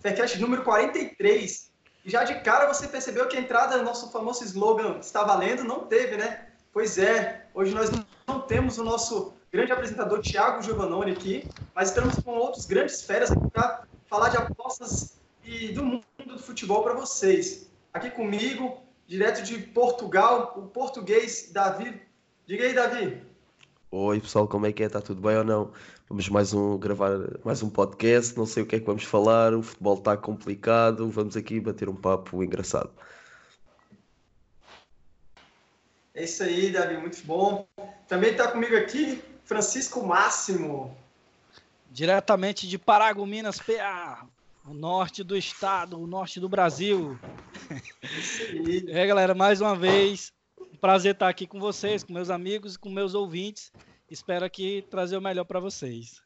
Faircast número 43. E já de cara você percebeu que a entrada do nosso famoso slogan está valendo? Não teve, né? Pois é, hoje nós não temos o nosso grande apresentador Thiago Giovannoni aqui, mas estamos com outros grandes feras para falar de apostas e do mundo do futebol para vocês. Aqui comigo, direto de Portugal, o português Davi. Diga aí, Davi. Oi pessoal, como é que é? Está tudo bem ou não? Vamos mais um gravar mais um podcast, não sei o que é que vamos falar, o futebol está complicado, vamos aqui bater um papo engraçado. É isso aí, Davi, muito bom. Também está comigo aqui Francisco Máximo. Diretamente de Paragominas, PA, o norte do estado, o norte do Brasil. Isso aí. É, galera, mais uma vez, prazer estar aqui com vocês, com meus amigos e com meus ouvintes. Espero aqui trazer o melhor para vocês.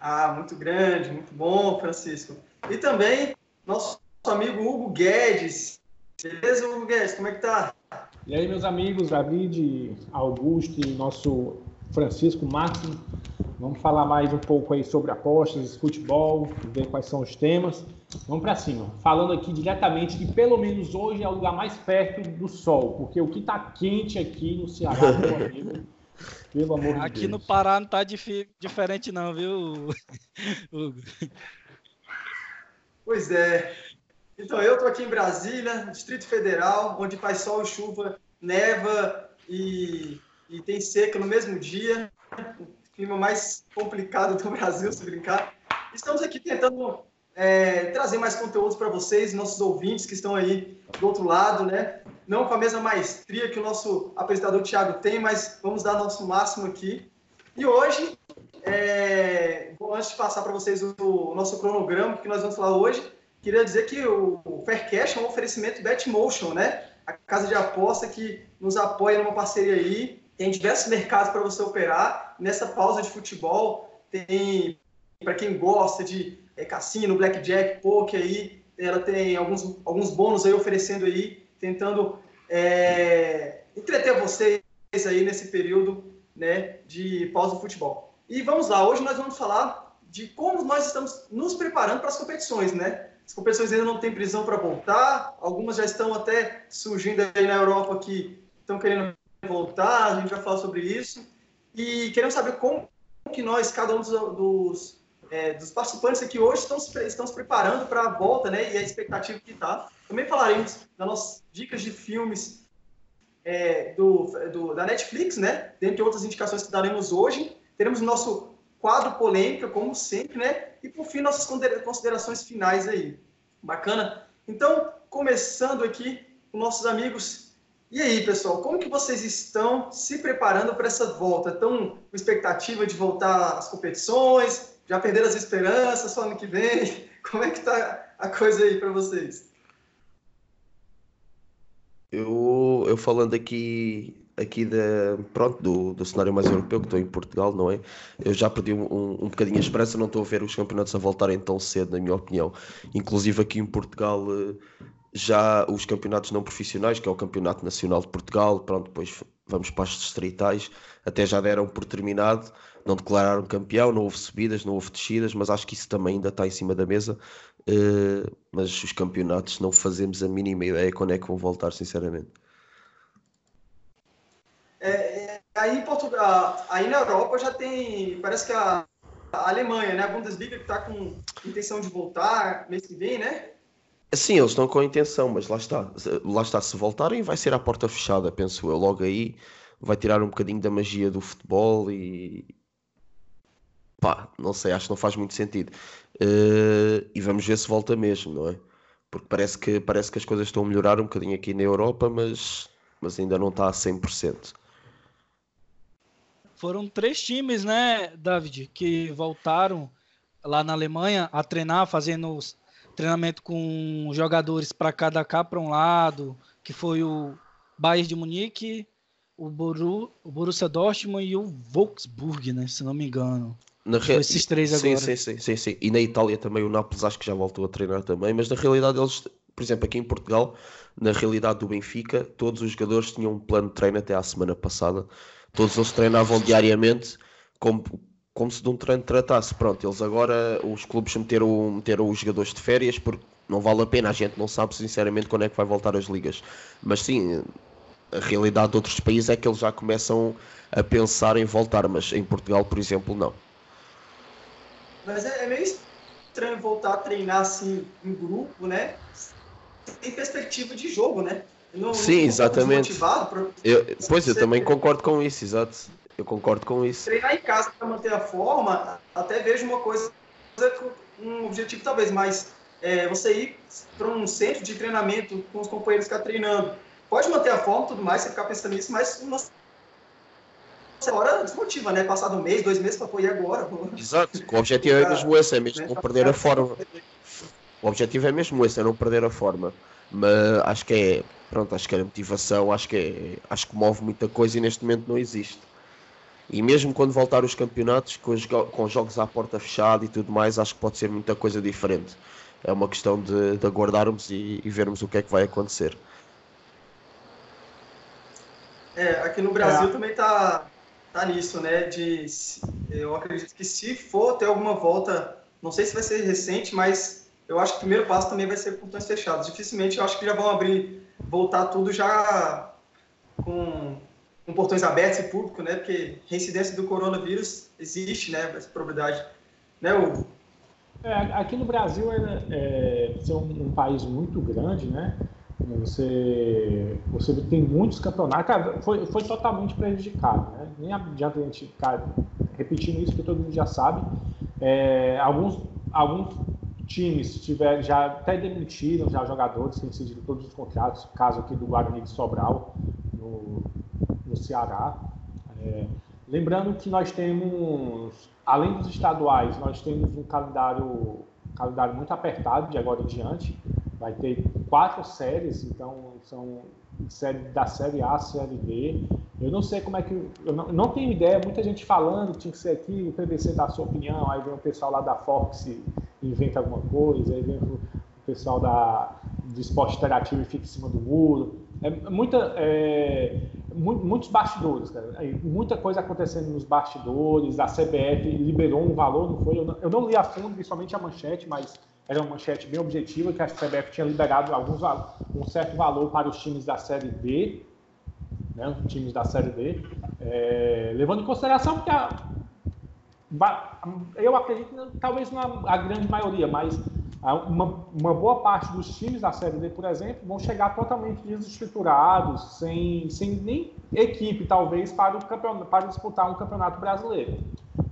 Ah, muito grande, muito bom, Francisco. E também nosso amigo Hugo Guedes. Beleza, Hugo Guedes? Como é que tá? E aí, meus amigos, David, Augusto e nosso Francisco Máximo. Vamos falar mais um pouco aí sobre apostas, futebol, ver quais são os temas. Vamos para cima. Falando aqui diretamente que pelo menos hoje é o lugar mais perto do sol, porque o que está quente aqui no Ceará, meu amigo, pelo amor de aqui Deus. no Pará não está dif diferente não, viu, Hugo? Pois é. Então, eu estou aqui em Brasília, Distrito Federal, onde faz sol e chuva, neva e, e tem seca no mesmo dia clima mais complicado do Brasil, se brincar. Estamos aqui tentando é, trazer mais conteúdos para vocês, nossos ouvintes que estão aí do outro lado, né? Não com a mesma maestria que o nosso apresentador Thiago tem, mas vamos dar nosso máximo aqui. E hoje, é, antes de passar para vocês o, o, nosso cronograma que nós vamos falar hoje, queria dizer que o, o Faircash é um oferecimento Betmotion, né? A casa de aposta que nos apoia numa parceria aí tem diversos mercados para você operar. Nessa pausa de futebol, tem para quem gosta de é, cassino, blackjack, poker aí, ela tem alguns, alguns bônus aí oferecendo aí, tentando é, entreter vocês aí nesse período né, de pausa do futebol. E vamos lá, hoje nós vamos falar de como nós estamos nos preparando para as competições, né? As competições ainda não têm prisão para voltar, algumas já estão até surgindo aí na Europa que estão querendo voltar, a gente vai falar sobre isso. E queremos saber como que nós, cada um dos, dos, é, dos participantes aqui hoje, estão, estão se preparando para a volta, né? E a expectativa que está. Também falaremos das nossas dicas de filmes é, do, do, da Netflix, né? Dentre outras indicações que daremos hoje. Teremos o nosso quadro polêmica, como sempre, né? E por fim, nossas considerações finais aí. Bacana? Então, começando aqui com nossos amigos e aí, pessoal, como que vocês estão se preparando para essa volta? Estão com expectativa de voltar às competições? Já perderam as esperanças só ano que vem? Como é que está a coisa aí para vocês? Eu, eu falando aqui aqui da, pronto, do, do cenário mais europeu, que estou em Portugal, não é? Eu já perdi um, um, um bocadinho a esperança, não estou a ver os campeonatos a voltarem tão cedo, na minha opinião. Inclusive aqui em Portugal eh, já os campeonatos não profissionais, que é o Campeonato Nacional de Portugal, pronto, depois vamos para as distritais, até já deram por terminado, não declararam campeão, não houve subidas, não houve descidas, mas acho que isso também ainda está em cima da mesa. Uh, mas os campeonatos não fazemos a mínima ideia quando é que vão voltar, sinceramente. É, é, aí em Portugal, aí na Europa já tem, parece que a, a Alemanha, né, a Bundesliga que está com intenção de voltar mês que vem, né? Sim, eles estão com a intenção, mas lá está. Lá está, se voltarem, vai ser à porta fechada, penso eu. Logo aí vai tirar um bocadinho da magia do futebol e. pá, não sei, acho que não faz muito sentido. Uh, e vamos ver se volta mesmo, não é? Porque parece que, parece que as coisas estão a melhorar um bocadinho aqui na Europa, mas, mas ainda não está a 100%. Foram três times, né, David, que voltaram lá na Alemanha a treinar, fazendo treinamento com jogadores para cada cá para um lado, que foi o Bayern de Munique, o, Boru, o Borussia Dortmund e o Wolfsburg, né, se não me engano. Na re... Esses três agora. Sim, sim, sim, sim. E na Itália também o Nápoles acho que já voltou a treinar também, mas na realidade eles, por exemplo, aqui em Portugal, na realidade do Benfica, todos os jogadores tinham um plano de treino até à semana passada. Todos eles treinavam diariamente, como como se de um treino tratasse. Pronto, eles agora, os clubes meteram, meteram os jogadores de férias porque não vale a pena, a gente não sabe sinceramente quando é que vai voltar as ligas. Mas sim, a realidade de outros países é que eles já começam a pensar em voltar, mas em Portugal, por exemplo, não. Mas é, é meio estranho voltar a treinar assim em grupo, né? Tem perspectiva de jogo, né? Não, Sim, não exatamente. Pra... Eu, pois, eu também concordo com isso, exato. Eu concordo com isso. Treinar em casa para manter a forma, até vejo uma coisa, um objetivo talvez mais é, você ir para um centro de treinamento com os companheiros ficar treinando. Pode manter a forma tudo mais, você ficar pensando nisso, mas uma hora desmotiva, né? Passado um mês, dois meses, para pôr e agora? Exato, o objetivo é mesmo esse, é mesmo não perder a forma. O objetivo é mesmo esse, é não perder a forma. Mas acho que é, pronto, acho que a motivação, acho que é, acho que move muita coisa e neste momento não existe. E mesmo quando voltar os campeonatos, com, os, com jogos à porta fechada e tudo mais, acho que pode ser muita coisa diferente. É uma questão de, de aguardarmos e, e vermos o que é que vai acontecer. É, aqui no Brasil é. também tá, tá nisso, né? De, eu acredito que se for ter alguma volta, não sei se vai ser recente, mas eu acho que o primeiro passo também vai ser portões fechados. Dificilmente eu acho que já vão abrir, voltar tudo já com, com portões abertos e público, né? Porque reincidência do coronavírus existe, né? Essa probabilidade, né, Hugo? É, aqui no Brasil é, é, um, um país muito grande, né? Você, você tem muitos campeonatos. Cara, foi, foi totalmente prejudicado. Né? Nem adianta a gente ficar repetindo isso, que todo mundo já sabe. É, alguns, alguns times tiver, já até demitiram já jogadores, têm decidido todos os contratos. Caso aqui do Guarani de Sobral, no, no Ceará. É, lembrando que nós temos, além dos estaduais, nós temos um calendário, calendário muito apertado de agora em diante vai ter quatro séries, então são série, da série A, série B. Eu não sei como é que. Eu não, não tenho ideia, muita gente falando, tinha que ser aqui, o PVC dá a sua opinião, aí vem o pessoal lá da Fox e inventa alguma coisa, aí vem o pessoal da, do esporte interativo e fica em cima do muro. É muita, é, muitos bastidores, cara. muita coisa acontecendo nos bastidores. A CBF liberou um valor, não foi? Eu não, eu não li a fundo, principalmente a manchete, mas era uma manchete bem objetiva, que a CBF tinha liberado alguns, um certo valor para os times da Série D, né, times da Série D, é, levando em consideração que a, eu acredito, talvez não a grande maioria, mas uma, uma, boa parte dos times da Série D, por exemplo, vão chegar totalmente desestruturados, sem, sem nem equipe, talvez, para, o para disputar um campeonato brasileiro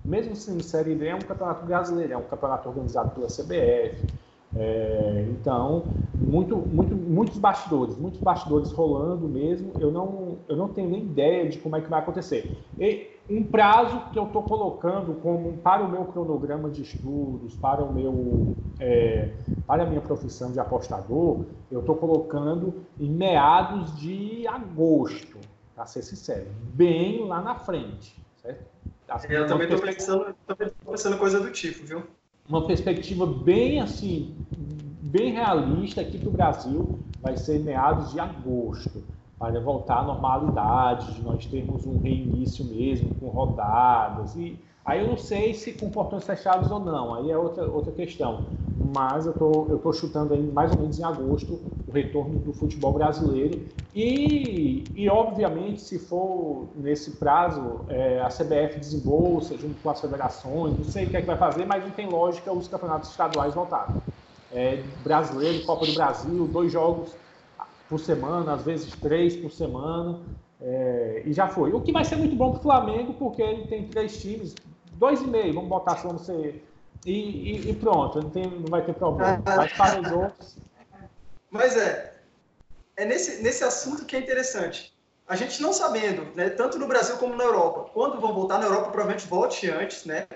mesmo sendo Série D, é um campeonato brasileiro, é um campeonato organizado pela CBF. É, então, muito, muito, muitos bastidores, muitos bastidores rolando mesmo. Eu não, eu não tenho nem ideia de como é que vai acontecer. E um prazo que eu estou colocando como para o meu cronograma de estudos, para o meu, é, para a minha profissão de apostador, eu estou colocando em meados de agosto, para ser sincero, bem lá na frente, certo? Eu também estou pensando, pensando coisa do tipo, viu? Uma perspectiva bem assim, bem realista aqui para o Brasil vai ser meados de agosto, para voltar à normalidade, de nós termos um reinício mesmo, com rodadas. E aí eu não sei se com portões fechados ou não, aí é outra, outra questão. Mas eu tô, eu tô chutando aí mais ou menos em agosto o retorno do futebol brasileiro e, e, obviamente, se for nesse prazo, é, a CBF desembolsa junto com as federações, não sei o que é que vai fazer, mas não tem lógica os campeonatos estaduais voltarem. É, brasileiro, Copa do Brasil, dois jogos por semana, às vezes três por semana, é, e já foi. O que vai ser muito bom para o Flamengo, porque ele tem três times, dois e meio, vamos botar se vamos ser. E, e, e pronto, não, tem, não vai ter problema. Mas para os outros. Mas é, é nesse, nesse assunto que é interessante. A gente não sabendo, né, tanto no Brasil como na Europa, quando vão voltar na Europa, provavelmente volte antes, né?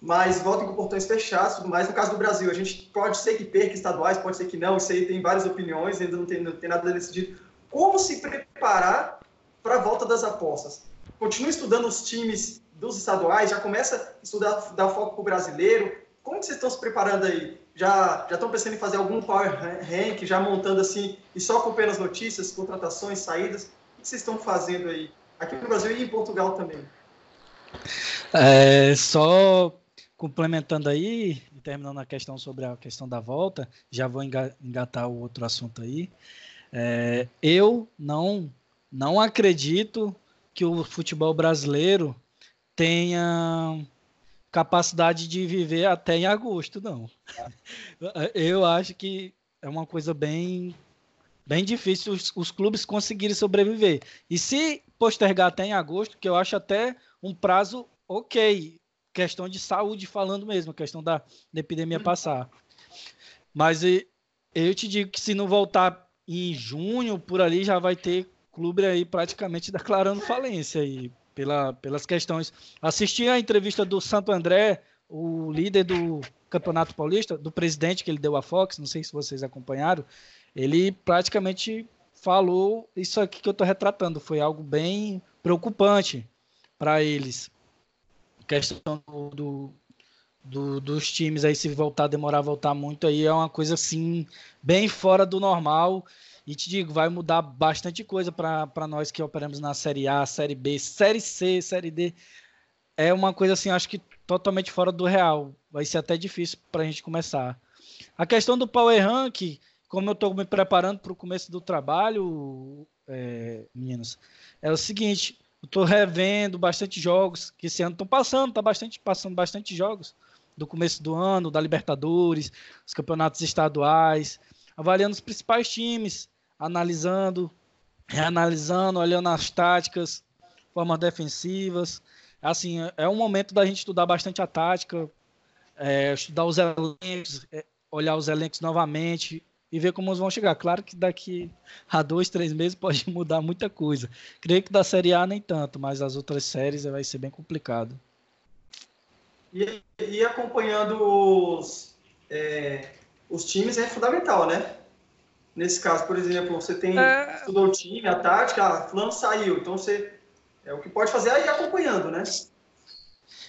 Mas voltem com portões fechados tudo mais. No caso do Brasil, a gente pode ser que perca estaduais, pode ser que não, isso aí tem várias opiniões, ainda não tem, não tem nada decidido. Como se preparar para a volta das apostas? Continua estudando os times dos estaduais, já começa a estudar, dar foco para o brasileiro. Como que vocês estão se preparando aí? já já estão pensando em fazer algum power rank, já montando assim, e só acompanhando as notícias, contratações, saídas? O que vocês estão fazendo aí? Aqui no Brasil e em Portugal também. É, só complementando aí, terminando a questão sobre a questão da volta, já vou engatar o outro assunto aí. É, eu não, não acredito que o futebol brasileiro tenha capacidade de viver até em agosto, não. Eu acho que é uma coisa bem bem difícil os, os, clubes conseguirem sobreviver. E se postergar até em agosto, que eu acho até um prazo ok, questão de saúde falando mesmo, questão da, da epidemia passar. Mas eu te digo que se não voltar em junho, por ali já vai ter clube aí praticamente declarando falência aí, pela, pelas questões. Assisti a entrevista do Santo André, o líder do Campeonato Paulista, do presidente que ele deu à Fox, não sei se vocês acompanharam, ele praticamente falou isso aqui que eu estou retratando. Foi algo bem preocupante para eles. A questão do, do, dos times aí, se voltar, demorar a voltar muito, aí é uma coisa assim, bem fora do normal. E te digo, vai mudar bastante coisa para nós que operamos na Série A, Série B, Série C, Série D. É uma coisa assim, acho que totalmente fora do real. Vai ser até difícil para a gente começar. A questão do Power Rank, como eu estou me preparando para o começo do trabalho, é, é o seguinte: eu estou revendo bastante jogos que esse ano estão passando, tá bastante passando bastante jogos do começo do ano, da Libertadores, os campeonatos estaduais, avaliando os principais times, analisando, reanalisando, olhando as táticas, formas defensivas. Assim, é um momento da gente estudar bastante a tática, é, estudar os elencos, é, olhar os elencos novamente, e ver como eles vão chegar. Claro que daqui a dois, três meses pode mudar muita coisa. Creio que da Série A nem tanto, mas as outras séries vai ser bem complicado. E, e acompanhando os, é, os times é fundamental, né? Nesse caso, por exemplo, você tem é... estudou o time, a tática, ah, fulano saiu, então você é o que pode fazer é ir acompanhando, né?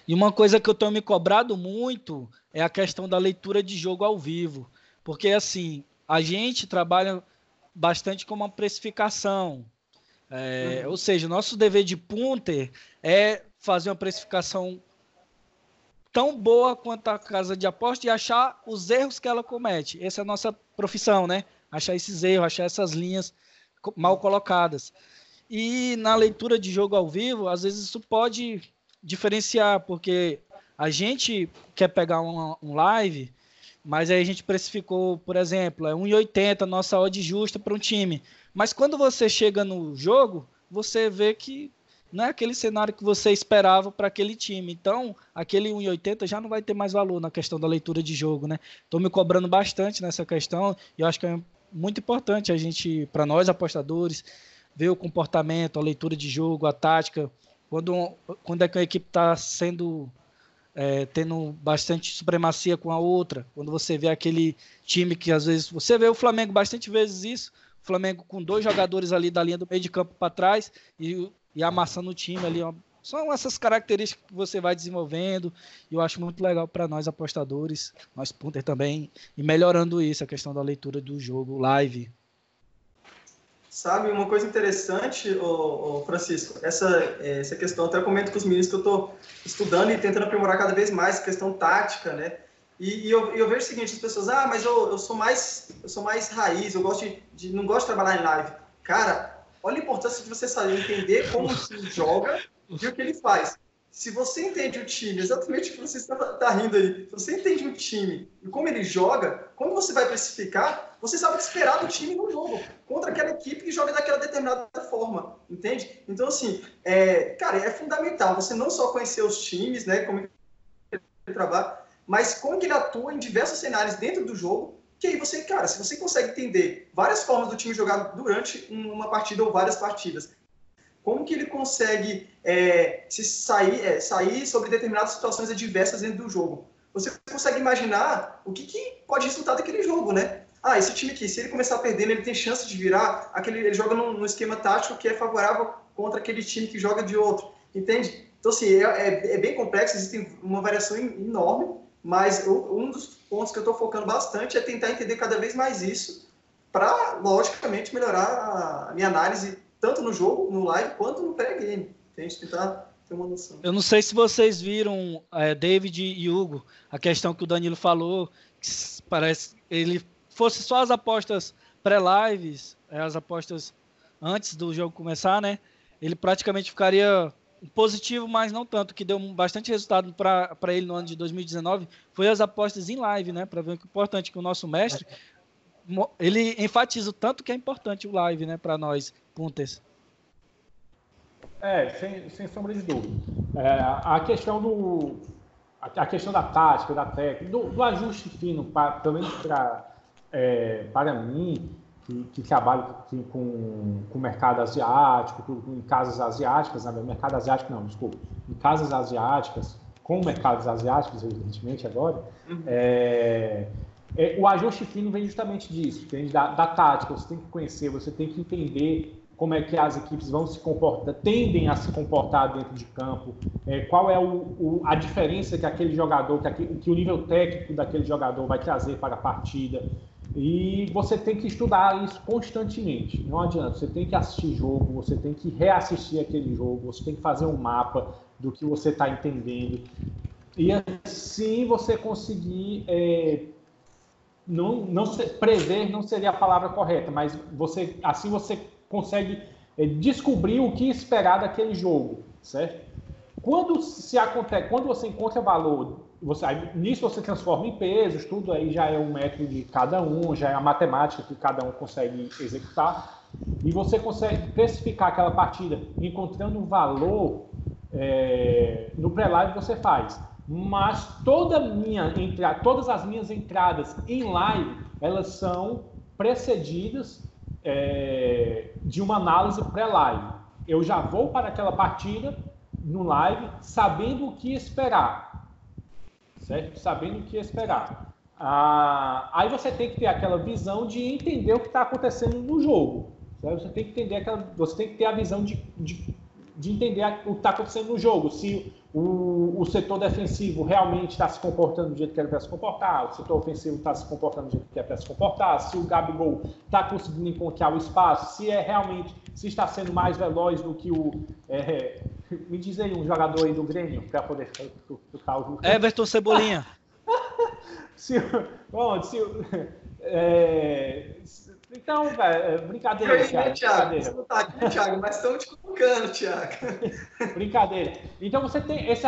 E uma coisa que eu tenho me cobrado muito é a questão da leitura de jogo ao vivo. Porque, assim, a gente trabalha bastante com uma precificação. É, uhum. Ou seja, nosso dever de punter é fazer uma precificação tão boa quanto a casa de aposta e achar os erros que ela comete. Essa é a nossa profissão, né? Achar esses erros, achar essas linhas mal colocadas. E na leitura de jogo ao vivo, às vezes isso pode diferenciar, porque a gente quer pegar um, um live mas aí a gente precificou, por exemplo, é 1,80 nossa odd justa para um time. Mas quando você chega no jogo, você vê que não é aquele cenário que você esperava para aquele time. Então, aquele 1,80 já não vai ter mais valor na questão da leitura de jogo, né? Estou me cobrando bastante nessa questão e eu acho que é muito importante a gente, para nós apostadores, ver o comportamento, a leitura de jogo, a tática, quando, quando é que a equipe está sendo é, tendo bastante supremacia com a outra. Quando você vê aquele time que às vezes. Você vê o Flamengo bastante vezes isso. O Flamengo com dois jogadores ali da linha do meio de campo para trás e, e amassando o time ali. São essas características que você vai desenvolvendo e eu acho muito legal para nós apostadores, nós punter também, e melhorando isso, a questão da leitura do jogo live. Sabe, uma coisa interessante, ô, ô Francisco, essa, essa questão, até comento com os meninos que eu estou estudando e tentando aprimorar cada vez mais, questão tática, né? E, e eu, eu, vejo o seguinte, as pessoas, ah, mas eu, eu sou mais eu sou mais raiz, eu gosto de, de, não gosto de trabalhar em live. Cara, olha a importância de você saber entender como se joga e o que ele faz se você entende o time, exatamente o que você está tá rindo aí, se você entende o time e como ele joga, quando você vai precificar, você sabe o que esperar do time no jogo, contra aquela equipe que joga daquela determinada forma, entende? Então, assim, é, cara, é fundamental você não só conhecer os times, né, como ele trabalha, mas como que ele atua em diversos cenários dentro do jogo, que aí você, cara, se você consegue entender várias formas do time jogar durante uma partida ou várias partidas, como que ele consegue é, se sair, é, sair sobre determinadas situações adversas dentro do jogo. Você consegue imaginar o que, que, pode resultar daquele jogo, né? Ah, esse time aqui, se ele começar perdendo, ele tem chance de virar, aquele, ele joga num, num esquema tático que é favorável contra aquele time que joga de outro, entende? Então, assim, é, é, é bem complexo, existe uma variação enorme, mas um dos pontos que eu estou focando bastante é tentar entender cada vez mais isso, para, logicamente, melhorar a minha análise tanto no jogo, no live, quanto no pré-game. A gente tentar ter uma noção. Eu não sei se vocês viram, é, David e Hugo, a questão que o Danilo falou, que parece ele fosse só as apostas pré-lives, é, as apostas antes do jogo começar, né? Ele praticamente ficaria positivo, mas não tanto, que deu bastante resultado para ele no ano de 2019, foi as apostas em live, né? Para ver o que é importante que o nosso mestre ele enfatiza o tanto que é importante o live, né, para nós, punters. É, sem, sem sombra de dúvida. É, a questão do a questão da tática, da técnica, do, do ajuste fino, pra, pelo menos pra, é, para mim, que, que trabalho com, com o mercado asiático, em casas asiáticas, né? mercado asiático não, desculpa, em casas asiáticas, com mercados asiáticos, evidentemente, agora, uhum. é, é, o ajuste fino vem justamente disso, vem da, da tática, você tem que conhecer, você tem que entender como é que as equipes vão se comportar, tendem a se comportar dentro de campo, é, qual é o, o, a diferença que aquele jogador, que, aquele, que, o nível técnico daquele jogador vai trazer para a partida. E você tem que estudar isso constantemente. Não adianta, você tem que assistir jogo, você tem que reassistir aquele jogo, você tem que fazer um mapa do que você está entendendo. E assim você conseguir é, não, não prever não seria a palavra correta, mas você assim você consegue é, descobrir o que esperar daquele jogo, certo? Quando se acontece, quando você encontra valor, você, nisso você transforma em pesos, tudo aí já é um método de cada um, já é a matemática que cada um consegue executar, e você consegue precificar aquela partida encontrando valor é, no pré-live você faz mas toda minha entra, todas as minhas entradas em live elas são precedidas é, de uma análise pré-live. Eu já vou para aquela partida no live sabendo o que esperar, certo? Sabendo o que esperar. Ah, aí você tem que ter aquela visão de entender o que está acontecendo no jogo. Certo? Você tem que entender aquela, você tem que ter a visão de, de, de entender o que está acontecendo no jogo. Se o, o setor defensivo realmente está se comportando do jeito que ele quer se comportar, o setor ofensivo está se comportando do jeito que ele quer se comportar, se o Gabigol está conseguindo encontrar o espaço, se é realmente, se está sendo mais veloz do que o. É, me diz aí um jogador aí do Grêmio para poder tocar o. Everton Cebolinha. se, bom, se, é, então, velho, é brincadeira, aí, Thiago. Né, Thiago? Brincadeira. Você não tá aqui, Thiago, mas estamos te colocando, Thiago. brincadeira. Então, você tem esse,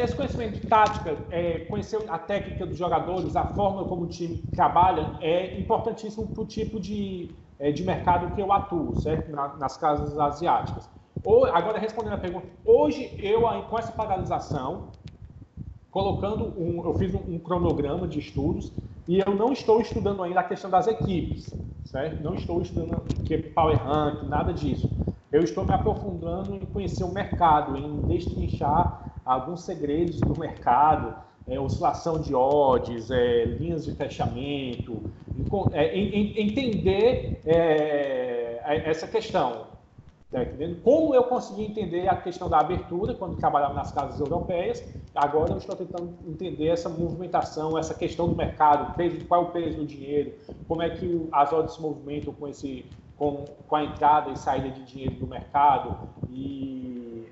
esse conhecimento de tática, é, conhecer a técnica dos jogadores, a forma como o time trabalha, é importantíssimo para o tipo de, é, de mercado que eu atuo, certo? Na, nas casas asiáticas. Ou, agora, respondendo a pergunta, hoje eu, com essa paralisação, colocando um, eu fiz um, um cronograma de estudos e eu não estou estudando ainda a questão das equipes, certo? Não estou estudando que power rank, nada disso. Eu estou me aprofundando em conhecer o mercado, em destrinchar alguns segredos do mercado, é, oscilação de odds, é, linhas de fechamento, é, em, em, entender é, essa questão. Tá entendendo? Como eu consegui entender a questão da abertura quando trabalhava nas casas europeias, agora eu estou tentando entender essa movimentação, essa questão do mercado, peso, qual é o peso do dinheiro, como é que as ordens se movimentam com, esse, com, com a entrada e saída de dinheiro do mercado. E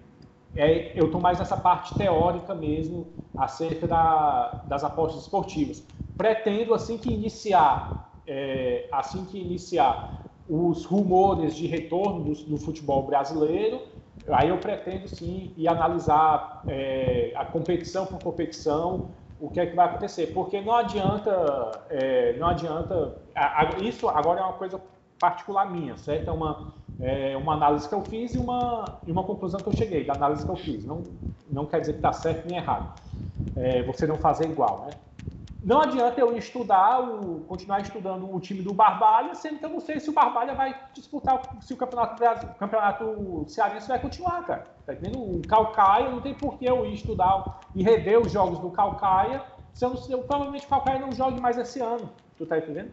é, eu estou mais nessa parte teórica mesmo acerca da, das apostas esportivas. Pretendo, assim que iniciar, é, assim que iniciar os rumores de retorno do, do, futebol brasileiro, aí eu pretendo sim ir analisar é, a competição por competição, o que é que vai acontecer, porque não adianta, é, não adianta, a, a, isso agora é uma coisa particular minha, certo? É uma, é uma análise que eu fiz e uma, e uma conclusão que eu cheguei da análise que eu fiz. Não, não quer dizer que está certo nem errado. É, você não fazer igual, né? Não adianta eu estudar, o, continuar estudando o time do Barbalha, sendo que eu não sei se o Barbalha vai disputar, se o campeonato, o campeonato cearense vai continuar, cara. Tá entendendo? O Calcaia, não tem por que eu ir estudar e rever os jogos do Calcaia, se eu, eu, provavelmente o Calcaia não jogue mais esse ano. Tu tá entendendo?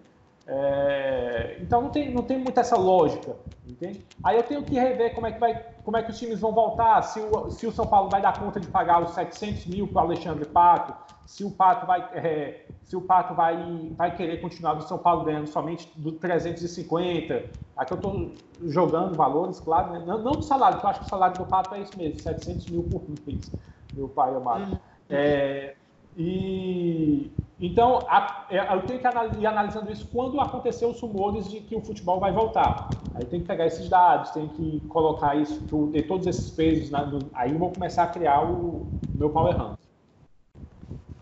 É, então não tem, não tem muito essa lógica, entende? Aí eu tenho que rever como é que, vai, como é que os times vão voltar, se o, se o São Paulo vai dar conta de pagar os 700 mil para o Alexandre Pato, se o Pato vai, é, se o Pato vai, vai querer continuar do São Paulo ganhando somente do 350. Aqui eu estou jogando valores, claro, né? não, não do salário, porque eu acho que o salário do Pato é isso mesmo, 700 mil por mês, meu pai amado. Uhum. É, e então a, é, eu tenho que ir analisando isso quando acontecer os rumores de que o futebol vai voltar. Aí tem que pegar esses dados, tem que colocar isso, ter todos esses pesos, né, no, aí eu vou começar a criar o meu Power Rank.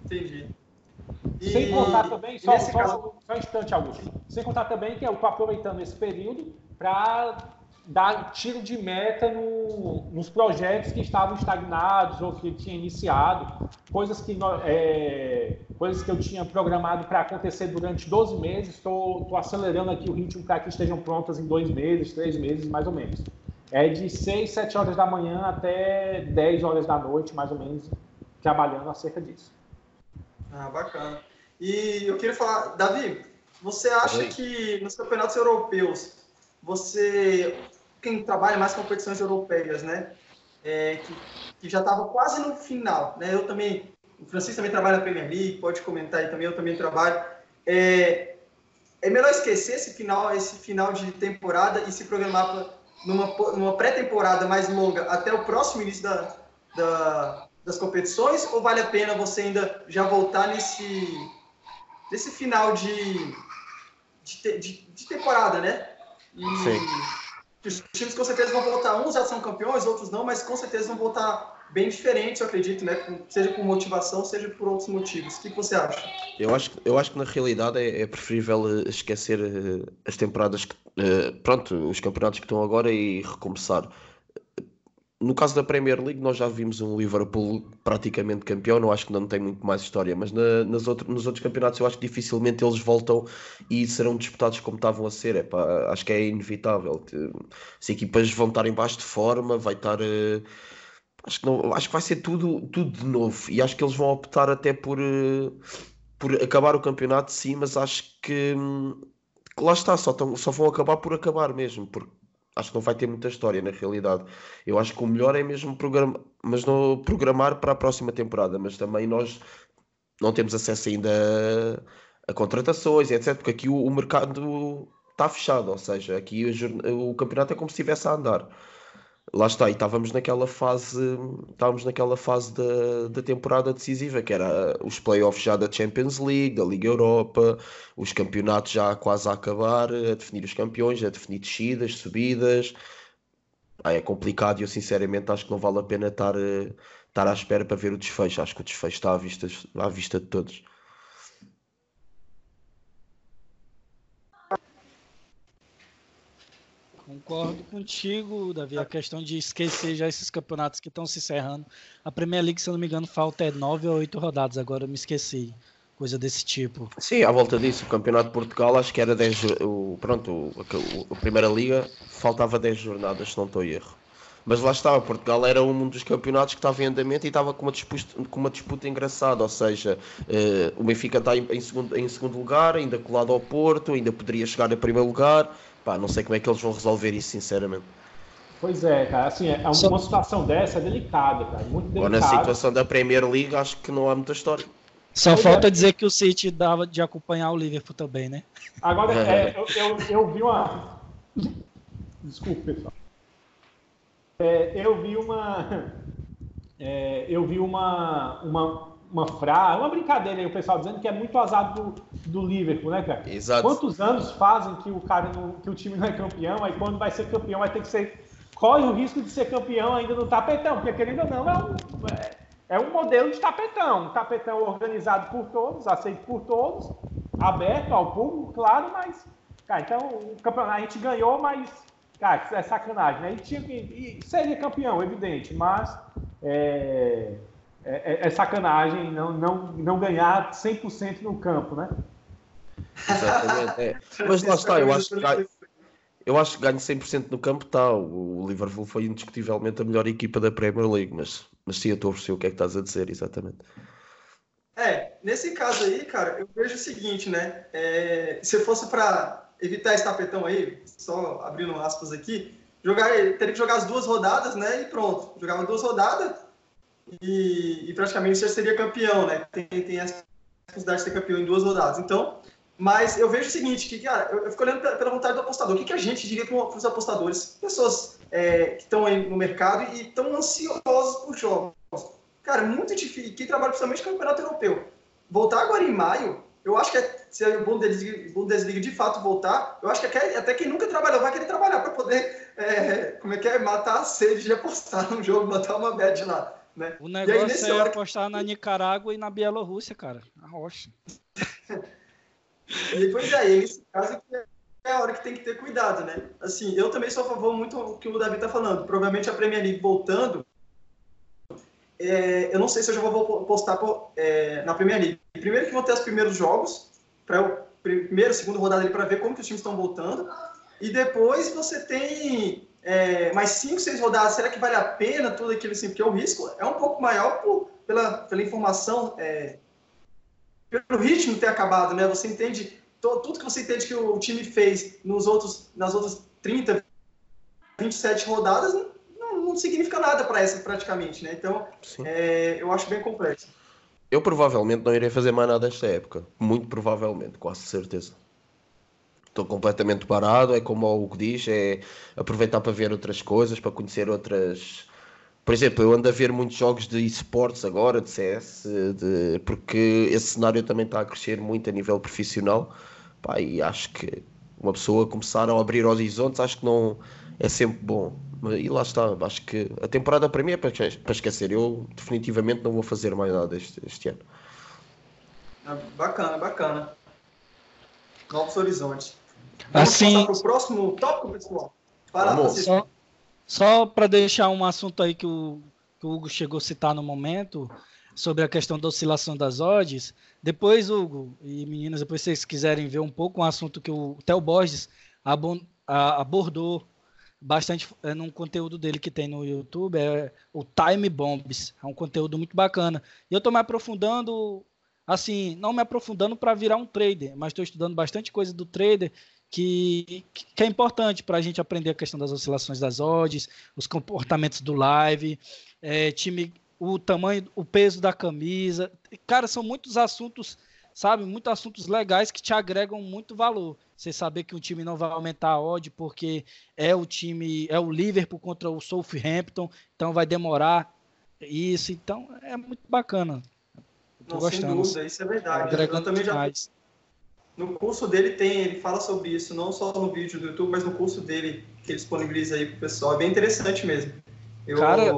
Entendi. E... Sem contar também, só, só, caso... só, um instante, Augusto. Sem contar também que eu estou aproveitando esse período para dar tiro de meta no, nos projetos que estavam estagnados ou que tinha iniciado, coisas que, é, coisas que eu tinha programado para acontecer durante 12 meses, estou acelerando aqui o ritmo para que estejam prontas em dois meses, três meses, mais ou menos. É de 6, 7 horas da manhã até 10 horas da noite, mais ou menos, trabalhando acerca disso. Ah, bacana. E eu queria falar, Davi, você acha Oi. que nos campeonatos europeus, você, quem trabalha mais competições europeias, né, é, que, que, já estava quase no final, né, eu também, o Francisco também trabalha na Premier League, pode comentar aí também, eu também trabalho, é, é melhor esquecer esse final, esse final de temporada e se programar numa, numa pré-temporada mais longa até o próximo início da, da, das competições ou vale a pena você ainda já voltar nesse, nesse final de, de, de, de temporada, né? E Sim. Os times com certeza vão voltar, uns já são campeões, outros não, mas com certeza vão voltar bem diferentes, eu acredito, né? Seja por motivação, seja por outros motivos. O que, você acha? Eu acho, eu acho que na realidade é, é preferível eh, esquecer eh, as temporadas, que, eh, pronto, os campeonatos que estão agora e recomeçar no caso da Premier League, nós já vimos um Liverpool praticamente campeão, não acho que não tem muito mais história, mas na, nas outro, nos outros campeonatos eu acho que dificilmente eles voltam e serão disputados como estavam a ser. Epá, acho que é inevitável. As equipas vão estar em baixo de forma, vai estar. Uh, acho, que não, acho que vai ser tudo, tudo de novo e acho que eles vão optar até por, uh, por acabar o campeonato, sim, mas acho que. Hum, lá está, só, tão, só vão acabar por acabar mesmo, porque acho que não vai ter muita história na realidade. Eu acho que o melhor é mesmo programar, mas não programar para a próxima temporada, mas também nós não temos acesso ainda a, a contratações, etc, porque aqui o, o mercado está fechado, ou seja, aqui o, o campeonato é como se estivesse a andar lá está, e estávamos naquela fase, estávamos naquela fase da, da temporada decisiva, que era os playoffs já da Champions League, da Liga Europa, os campeonatos já quase a acabar, a definir os campeões, a definir descidas, subidas. Ah, é complicado e eu sinceramente acho que não vale a pena estar, estar à espera para ver o desfecho. Acho que o desfecho está à vista, à vista de todos. Concordo contigo, Davi. A questão de esquecer já esses campeonatos que estão se encerrando. A Premier League, se eu não me engano, falta é nove ou oito rodadas. Agora eu me esqueci. Coisa desse tipo. Sim, à volta disso. O Campeonato de Portugal acho que era 10. O, pronto, a Primeira Liga faltava 10 jornadas, se não estou erro. Mas lá estava, Portugal era um dos campeonatos que estava em andamento e estava com uma disputa, com uma disputa engraçada, ou seja, uh, o Benfica está em, em, segundo, em segundo lugar, ainda colado ao Porto, ainda poderia chegar a primeiro lugar, Pá, não sei como é que eles vão resolver isso, sinceramente. Pois é, cara, assim, é uma Só... situação dessa é delicada, cara, muito delicada. Ou na situação da Premier League, acho que não há muita história. Só pois falta é. dizer que o City dava de acompanhar o Liverpool também, né? Agora, é, eu, eu, eu, vi uma. Desculpe, pessoal. É, eu vi uma. É, eu vi uma, uma uma frase, uma brincadeira aí, o pessoal dizendo que é muito azar do, do Liverpool, né, cara? Exato. Quantos anos fazem que o cara não, que o time não é campeão, aí quando vai ser campeão vai ter que ser. Corre o risco de ser campeão ainda no tapetão, porque querendo ou não, é um, é, é um modelo de tapetão. Um tapetão organizado por todos, aceito por todos, aberto ao público, claro, mas. Cara, então o campeonato a gente ganhou, mas. Cara, é sacanagem, né? E, tinha que, e seria campeão, evidente, mas. É, é, é, é, sacanagem não, não, não ganhar 100% no campo, né? Exatamente, é. Mas lá está, eu acho que, eu acho que ganho 100% no campo está. O Liverpool foi indiscutivelmente a melhor equipa da Premier League, mas, mas sim, eu estou a perceber o que é que estás a dizer, exatamente. É, É, nesse caso aí, cara, eu vejo o seguinte, né? É, se fosse para evitar esse tapetão aí, só abrindo aspas aqui, jogar, teria que jogar as duas rodadas, né? E pronto. Jogava duas rodadas e, e praticamente já seria campeão, né? Tem, tem possibilidade de ser campeão em duas rodadas. Então, mas eu vejo o seguinte, que, cara, eu, eu fico olhando pela, vontade do apostador. O que, que a gente diria para os apostadores? Pessoas é, que estão aí no mercado e estão ansiosos por jogos. Cara, muito difícil. Quem trabalha principalmente com o campeonato europeu. Voltar agora em maio, eu acho que é, se a Bundesliga, de fato voltar, eu acho que até quem nunca trabalhou vai querer trabalhar para poder, é, como é que é, matar a sede de apostar no jogo, botar uma bet lá. Né? O negócio aí, é hora... apostar na Nicarágua e na Bielorrússia, cara. A rocha. e pois é, nesse caso é a hora que tem que ter cuidado, né? Assim, eu também sou a favor muito do que o Davi está falando. Provavelmente a Premier League voltando, é, eu não sei se eu já vou postar é, na Premier League. Primeiro que vão ter os primeiros jogos, para o primeiro, segundo rodada ali para ver como que os times estão voltando. E depois você tem é, mais cinco, seis rodadas. Será que vale a pena tudo aquilo assim? Porque o risco é um pouco maior por, pela, pela informação, é, pelo ritmo ter acabado, né? Você entende tudo que você entende que o time fez nos outros, nas outras 30, 27 rodadas não, não significa nada para essa praticamente, né? Então, é, eu acho bem complexo. Eu provavelmente não irei fazer mais nada esta época. Muito provavelmente, quase certeza. Estou completamente parado. É como o Hugo diz: é aproveitar para ver outras coisas, para conhecer outras. Por exemplo, eu ando a ver muitos jogos de esportes agora, de CS, de... porque esse cenário também está a crescer muito a nível profissional. Pá, e acho que uma pessoa começar a abrir horizontes, acho que não é sempre bom. E lá está, acho que a temporada para mim é para esquecer. Eu definitivamente não vou fazer mais nada este, este ano. Ah, bacana, bacana. Novos horizontes. Vamos assim, para o próximo tópico, pessoal? Para só, só para deixar um assunto aí que o, que o Hugo chegou a citar no momento, sobre a questão da oscilação das odds. Depois, Hugo e meninas, depois vocês quiserem ver um pouco um assunto que o Theo Borges abordou bastante é, num conteúdo dele que tem no YouTube, é o Time Bombs. É um conteúdo muito bacana. E eu estou me aprofundando, assim, não me aprofundando para virar um trader, mas estou estudando bastante coisa do trader que, que é importante para a gente aprender a questão das oscilações das odds, os comportamentos do live, é, time o tamanho, o peso da camisa. Cara, são muitos assuntos, sabe? Muitos assuntos legais que te agregam muito valor. Você saber que um time não vai aumentar a odd porque é o time, é o Liverpool contra o Southampton, então vai demorar isso. Então é muito bacana. Tô não, gostando. Sem dúvida, isso é verdade. Eu também já mais. No curso dele tem, ele fala sobre isso, não só no vídeo do YouTube, mas no curso dele que ele disponibiliza aí pro pessoal. É bem interessante mesmo. Eu, Cara,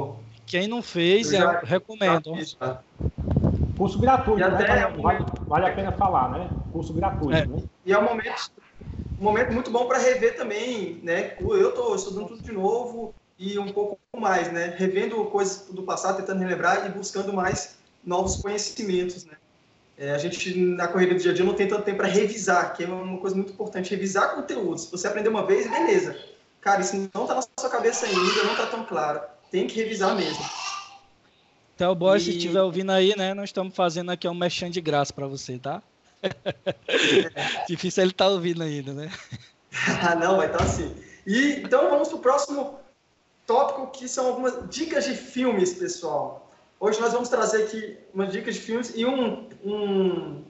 quem não fez, eu, já, recomendo. Fiz, tá? Curso gratuito, né? Até, vale, vale, a pena falar, né? Curso gratuito, é. né? E é um momento, um momento muito bom para rever também, né? Eu estou estudando tudo de novo e um pouco mais, né? Revendo coisas do passado, tentando relembrar e buscando mais novos conhecimentos, né? É, a gente, na corrida do dia a dia, não tem tanto tempo para revisar, que é uma coisa muito importante. Revisar conteúdo. Se você aprender uma vez, beleza. Cara, isso não está na sua cabeça ainda, não está tão claro tem que revisar mesmo. Então, boy, e... se estiver ouvindo aí, né, nós estamos fazendo aqui um mexão de graça para você, tá? Difícil ele estar tá ouvindo ainda, né? ah, não, vai estar tá assim. E então vamos para o próximo tópico, que são algumas dicas de filmes, pessoal. Hoje nós vamos trazer aqui umas dicas de filmes e um, um,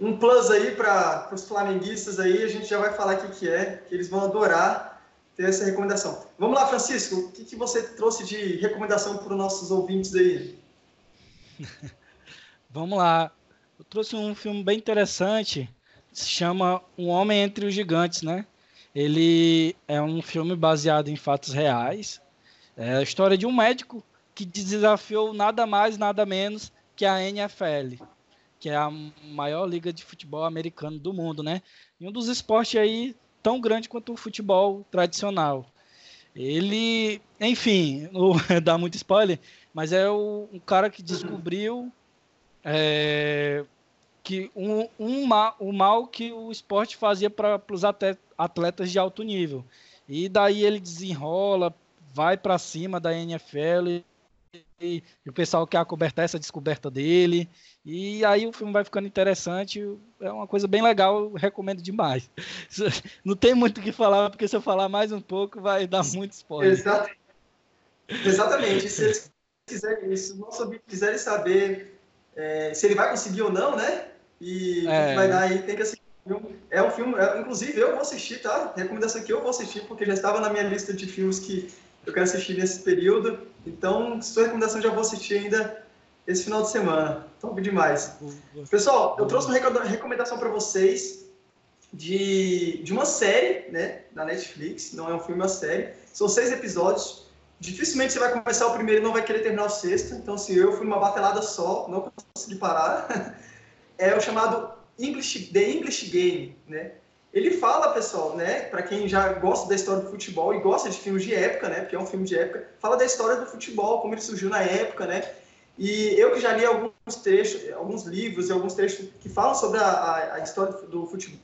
um plus aí para os flamenguistas aí. A gente já vai falar o que, que é, que eles vão adorar ter essa recomendação. Vamos lá, Francisco, o que, que você trouxe de recomendação para os nossos ouvintes aí? Vamos lá. Eu trouxe um filme bem interessante, se chama Um Homem Entre os Gigantes, né? Ele é um filme baseado em fatos reais. É a história de um médico que desafiou nada mais, nada menos que a NFL, que é a maior liga de futebol americano do mundo, né? E um dos esportes aí tão grande quanto o futebol tradicional. Ele, enfim, não dá muito spoiler, mas é o, um cara que descobriu é, que um, um mal, o mal que o esporte fazia para os atletas de alto nível. E daí ele desenrola, vai para cima da NFL e o pessoal quer acobertar essa descoberta dele. E aí o filme vai ficando interessante. É uma coisa bem legal, eu recomendo demais. Não tem muito o que falar, porque se eu falar mais um pouco vai dar muito spoiler. Exatamente. Exatamente. Se eles quiserem, se quiserem saber é, se ele vai conseguir ou não, né? E é. vai dar aí, tem que assistir. É um filme, é, inclusive eu vou assistir, tá? Recomendação que eu vou assistir, porque já estava na minha lista de filmes que eu quero assistir nesse período. Então, sua recomendação já vou assistir ainda esse final de semana. Top demais. Pessoal, eu trouxe uma recomendação para vocês de, de uma série, né, da Netflix. Não é um filme, é uma série. São seis episódios. Dificilmente você vai começar o primeiro e não vai querer terminar o sexto. Então, se eu fui numa batelada só, não consegui parar. É o chamado English, The English Game, né? Ele fala, pessoal, né, para quem já gosta da história do futebol e gosta de filmes de época, né, porque é um filme de época, fala da história do futebol, como ele surgiu na época, né? E eu que já li alguns trechos, alguns livros e alguns trechos que falam sobre a, a, história do futebol,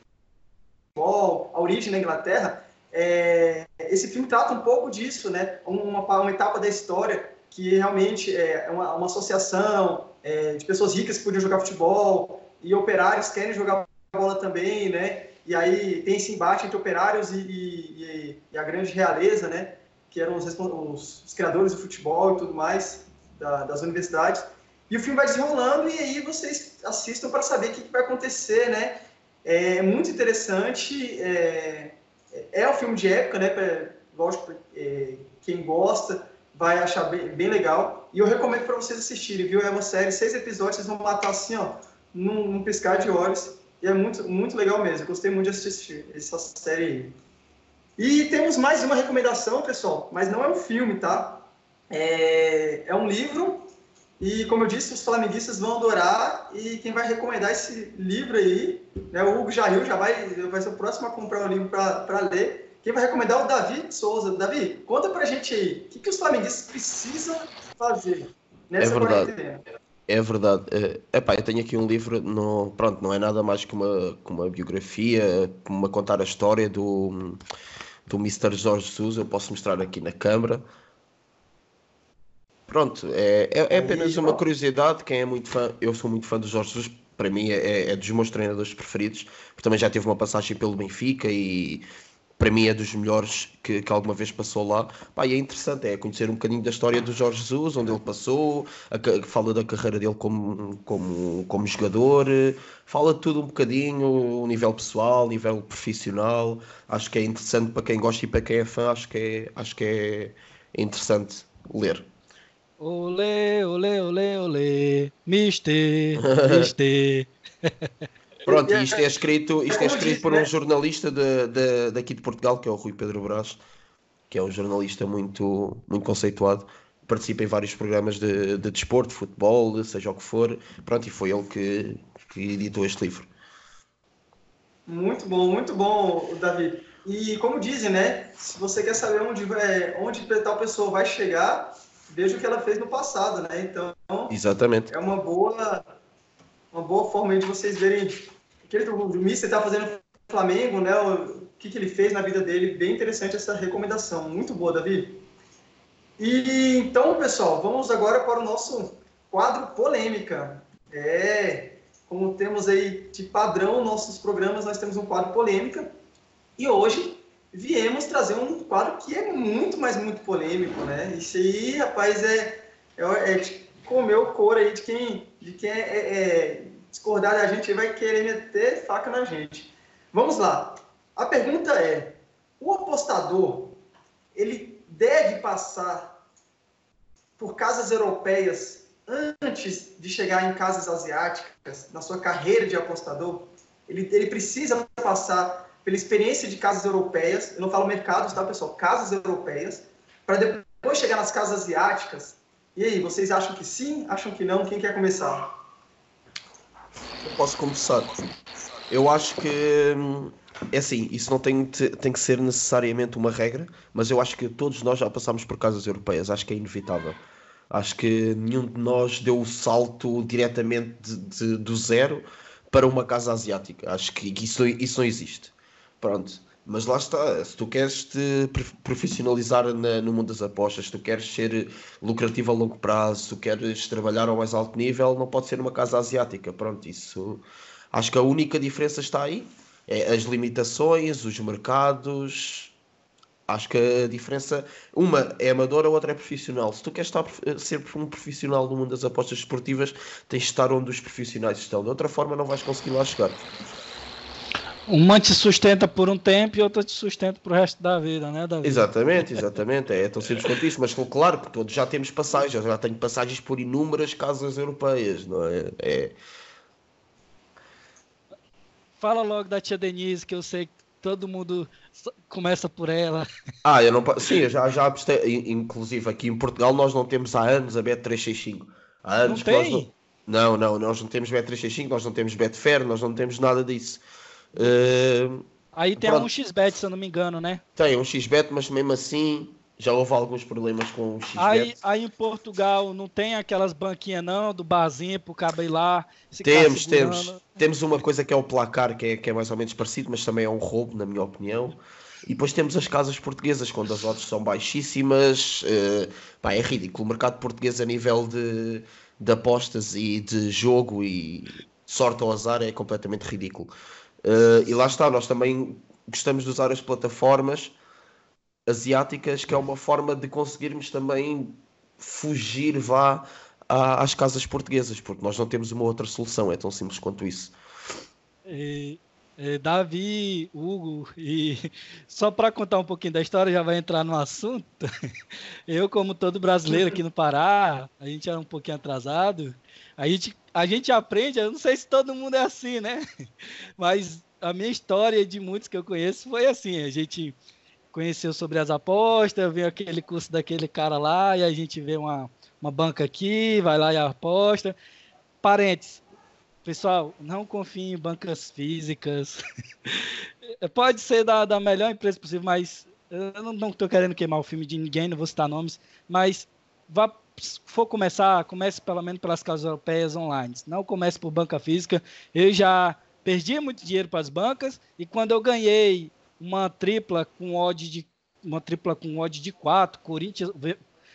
a origem da Inglaterra, é, esse filme trata um pouco disso, né? Uma, uma etapa da história que realmente é uma, uma associação é, de pessoas ricas que podiam jogar futebol e operários querem jogar bola também, né? E aí tem esse embate entre operários e, e, e a grande realeza, né? Que eram os, os, os, criadores do futebol e tudo mais da, das universidades. E o filme vai desenrolando e aí vocês assistam para saber o que, que, vai acontecer, né? É muito interessante. É, é um filme de época, né? Pra, lógico, é, quem gosta vai achar bem, bem legal. E eu recomendo para vocês assistirem, viu? É uma série, seis episódios, vocês vão matar assim, ó, num, num piscar de olhos. E é muito, muito legal mesmo. Eu gostei muito de assistir essa série aí. E temos mais uma recomendação, pessoal, mas não é um filme, tá? É, é um livro e, como eu disse, os flamenguistas vão adorar. E quem vai recomendar esse livro aí, né, o Hugo Jair já vai, vai ser o próximo a comprar o livro para ler. Quem vai recomendar é o Davi Souza. Davi, conta pra gente aí, o que, que os flamenguistas precisam fazer nessa é verdade. quarentena? É verdade. É, epá, eu tenho aqui um livro, no, pronto, não é nada mais que uma, que uma biografia, uma contar a história do, do Mr. Jorge Jesus. Eu posso mostrar aqui na câmara. Pronto, é, é, é apenas uma curiosidade. Quem é muito fã, eu sou muito fã do Jorge Jesus, para mim é, é dos meus treinadores preferidos, porque também já teve uma passagem pelo Benfica e para mim é dos melhores que, que alguma vez passou lá. Pá, e é interessante, é conhecer um bocadinho da história do Jorge Jesus, onde ele passou, a, fala da carreira dele como, como, como jogador, fala tudo um bocadinho, o nível pessoal, nível profissional. Acho que é interessante para quem gosta e para quem é fã, acho que é, acho que é interessante ler. Olê, olê, olê, olê, mister, mister. Pronto, isto é escrito, isto é escrito por um jornalista de, de, daqui de Portugal, que é o Rui Pedro Brás, que é um jornalista muito, muito conceituado. Participa em vários programas de, de desporto, futebol, seja o que for. Pronto, e foi ele que, que editou este livro. Muito bom, muito bom, Davi. E como dizem, né? Se você quer saber onde, é, onde tal pessoa vai chegar, veja o que ela fez no passado, né? Então, Exatamente. é uma boa, uma boa forma de vocês verem que ele, o Mister está fazendo no Flamengo, né? O que, que ele fez na vida dele. Bem interessante essa recomendação. Muito boa, Davi. E então, pessoal, vamos agora para o nosso quadro polêmica. É, como temos aí de padrão nossos programas, nós temos um quadro polêmica. E hoje viemos trazer um quadro que é muito, mas muito polêmico, né? Isso aí, rapaz, é, é, é de comer o couro aí de quem, de quem é, é, é discordar da gente, vai querer meter faca na gente. Vamos lá. A pergunta é: o apostador ele deve passar por casas europeias antes de chegar em casas asiáticas na sua carreira de apostador? Ele, ele precisa passar pela experiência de casas europeias, eu não falo mercados, tá, pessoal? Casas europeias, para depois chegar nas casas asiáticas. E aí, vocês acham que sim? Acham que não? Quem quer começar? Eu posso começar. Eu acho que é assim, isso não tem, tem que ser necessariamente uma regra, mas eu acho que todos nós já passamos por casas europeias, acho que é inevitável. Acho que nenhum de nós deu o salto diretamente de, de, do zero para uma casa asiática. Acho que isso, isso não existe. Pronto. Mas lá está, se tu queres te profissionalizar na, no mundo das apostas, se tu queres ser lucrativo a longo prazo, se tu queres trabalhar ao mais alto nível, não pode ser numa casa asiática. Pronto, isso acho que a única diferença está aí. É as limitações, os mercados. Acho que a diferença, uma é amadora, a outra é profissional. Se tu queres estar, ser um profissional no mundo das apostas esportivas, tens de estar onde os profissionais estão. De outra forma, não vais conseguir lá chegar. Uma te sustenta por um tempo e outra te sustenta para o resto da vida, né, David? Exatamente, exatamente. É tão simples quanto isso. Mas claro que todos já temos passagens, já tenho passagens por inúmeras casas europeias, não é? é... Fala logo da tia Denise, que eu sei que todo mundo começa por ela. Ah, eu não Sim, eu já, já inclusive aqui em Portugal nós não temos há anos a Bet365. Há anos não tem? Não... não, não, nós não temos Bet365, nós não temos Betfair, nós não temos nada disso. Uh, Aí tem pronto. um XBet, se eu não me engano, né? Tem um XBet, mas mesmo assim já houve alguns problemas com o XBet. Aí, aí em Portugal não tem aquelas banquinhas não, do barzinho pro cabo ir lá. Temos, temos. Temos uma coisa que é o placar, que é, que é mais ou menos parecido, mas também é um roubo, na minha opinião. E depois temos as casas portuguesas, quando as odds são baixíssimas. Uh, pá, é ridículo. O mercado português a nível de, de apostas e de jogo e sorte ao azar é completamente ridículo. Uh, e lá está, nós também gostamos de usar as plataformas asiáticas, que é uma forma de conseguirmos também fugir vá às casas portuguesas, porque nós não temos uma outra solução, é tão simples quanto isso. E, e Davi, Hugo, e só para contar um pouquinho da história, já vai entrar no assunto. Eu, como todo brasileiro aqui no Pará, a gente era um pouquinho atrasado, a gente, a gente aprende, eu não sei se todo mundo é assim, né? Mas a minha história de muitos que eu conheço foi assim: a gente conheceu sobre as apostas, viu aquele curso daquele cara lá, e a gente vê uma, uma banca aqui, vai lá e aposta. Parentes, pessoal, não confiem em bancas físicas. Pode ser da, da melhor empresa possível, mas eu não estou querendo queimar o filme de ninguém, não vou citar nomes, mas vá for começar, comece pelo menos pelas casas europeias online. Não comece por banca física. Eu já perdi muito dinheiro para as bancas e quando eu ganhei uma tripla com odd de uma tripla com odd de 4, Corinthians,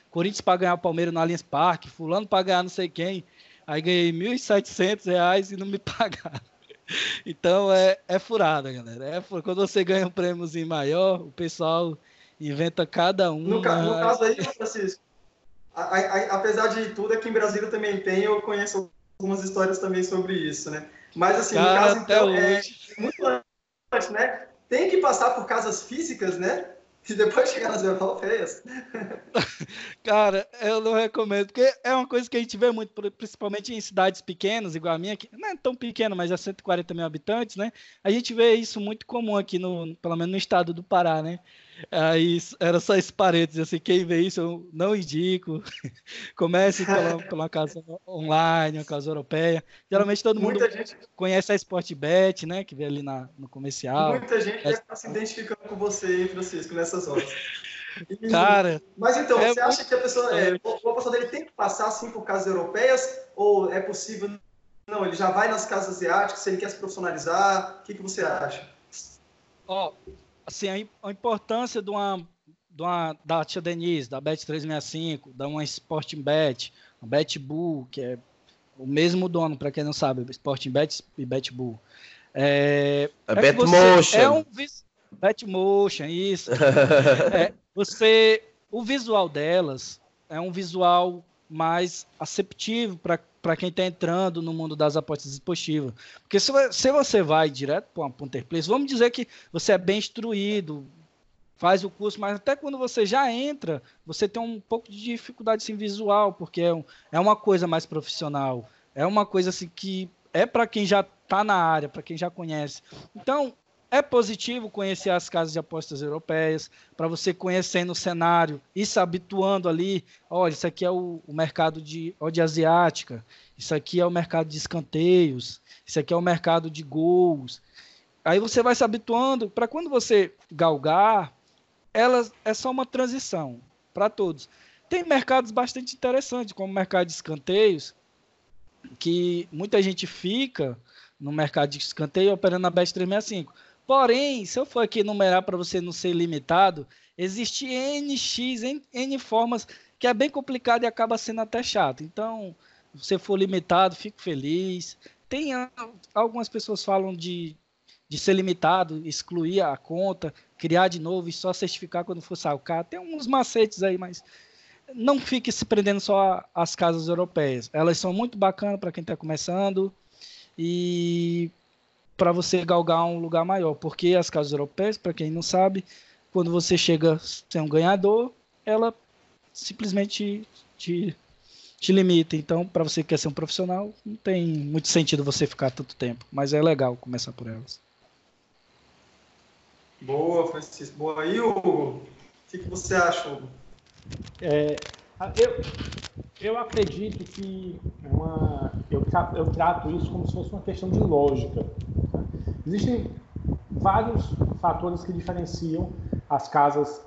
Corinthians para ganhar o Palmeiras no Allianz Parque, fulano para ganhar não sei quem, aí ganhei R$ 1.700 e não me pagaram. Então é, é furada, galera. É furada. Quando você ganha um prêmiozinho maior, o pessoal inventa cada um. No, no caso aí, Francisco, a, a, apesar de tudo, aqui em Brasília também tem, eu conheço algumas histórias também sobre isso, né? Mas assim, Cara, no caso, então, é hoje. é muito importante, né? Tem que passar por casas físicas, né? E depois chegar nas europeias. Cara, eu não recomendo, porque é uma coisa que a gente vê muito, principalmente em cidades pequenas, igual a minha, que não é tão pequena, mas é 140 mil habitantes, né? A gente vê isso muito comum aqui, no, pelo menos no estado do Pará, né? Aí era só esse parênteses, assim, quem vê isso eu não indico. Comece pela, pela casa online, uma casa europeia. Geralmente todo mundo gente... conhece a Sportbet, né? Que vê ali na, no comercial. Muita gente é... deve estar se identificando com você, hein, Francisco, nessas horas. E... Cara. Mas então, é você muito... acha que a pessoa, é, o pessoa dele tem que passar assim por casas europeias? Ou é possível. Não, ele já vai nas casas asiáticas, se ele quer se profissionalizar, o que, que você acha? Ó, oh, assim, a, importância de uma, de uma, da Tia Denise, da Bet365, da uma Sporting Bet, a BetBull, que é o mesmo dono, para quem não sabe, Sporting Bet e BetBull. É, a é Betmotion. É um Betmotion, isso. é, você, o visual delas é um visual mais aceptivo para quem está entrando no mundo das apostas esportivas. Porque se, se você vai direto para uma punter place, vamos dizer que você é bem instruído, faz o curso, mas até quando você já entra, você tem um pouco de dificuldade assim, visual, porque é, um, é uma coisa mais profissional, é uma coisa assim que é para quem já está na área, para quem já conhece. Então, é positivo conhecer as casas de apostas europeias, para você conhecendo o cenário e se habituando ali. Olha, isso aqui é o, o mercado de odd asiática, isso aqui é o mercado de escanteios, isso aqui é o mercado de gols. Aí você vai se habituando para quando você galgar, ela é só uma transição para todos. Tem mercados bastante interessantes, como o mercado de escanteios, que muita gente fica no mercado de escanteio operando na Bet 365 Porém, se eu for aqui enumerar para você não ser limitado, existe NX, N, N formas que é bem complicado e acaba sendo até chato. Então, se você for limitado, fico feliz. Tem algumas pessoas falam de, de ser limitado, excluir a conta, criar de novo e só certificar quando for salcar. Tem uns macetes aí, mas não fique se prendendo só às casas europeias. Elas são muito bacanas para quem está começando e para você galgar um lugar maior, porque as casas europeias, para quem não sabe, quando você chega a ser um ganhador, ela simplesmente te, te limita. Então, para você que quer ser um profissional, não tem muito sentido você ficar tanto tempo, mas é legal começar por elas. Boa, Francisco. Boa. E o o que, que você acha, Hugo? É, eu, eu acredito que uma, eu, eu trato isso como se fosse uma questão de lógica. Existem vários fatores que diferenciam as casas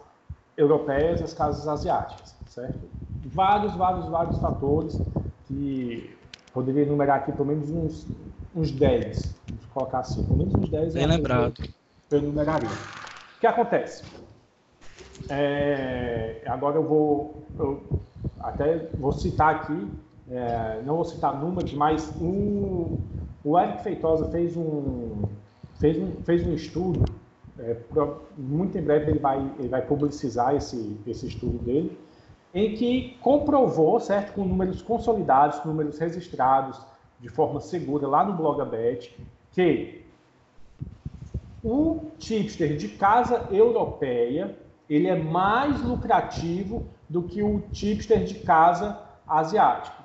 europeias e as casas asiáticas, certo? Vários, vários, vários fatores que poderia enumerar aqui pelo menos uns, uns 10, vamos colocar assim, pelo menos uns 10. Bem lembrado. Eu enumeraria. O que acontece? É, agora eu vou, eu até vou citar aqui, é, não vou citar números, mas o, o Eric Feitosa fez um, fez um, fez um estudo, é, muito em breve ele vai, ele vai publicizar esse, esse estudo dele, em que comprovou, certo, com números consolidados, números registrados de forma segura lá no Blogabet, que o tipster de casa europeia ele é mais lucrativo do que o tipster de casa asiático.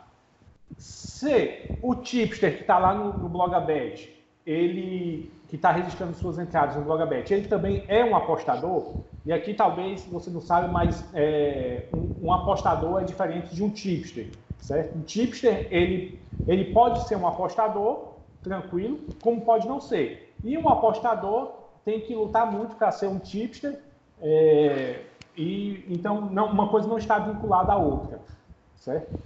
Se o tipster que está lá no, no Blogabet, ele que está registrando suas entradas no Blogabet, ele também é um apostador, e aqui talvez você não sabe, mas é, um, um, apostador é diferente de um tipster, certo? Um tipster, ele, ele pode ser um apostador, tranquilo, como pode não ser. E um apostador tem que lutar muito para ser um tipster é, e, então, não, uma coisa não está vinculada à outra, certo?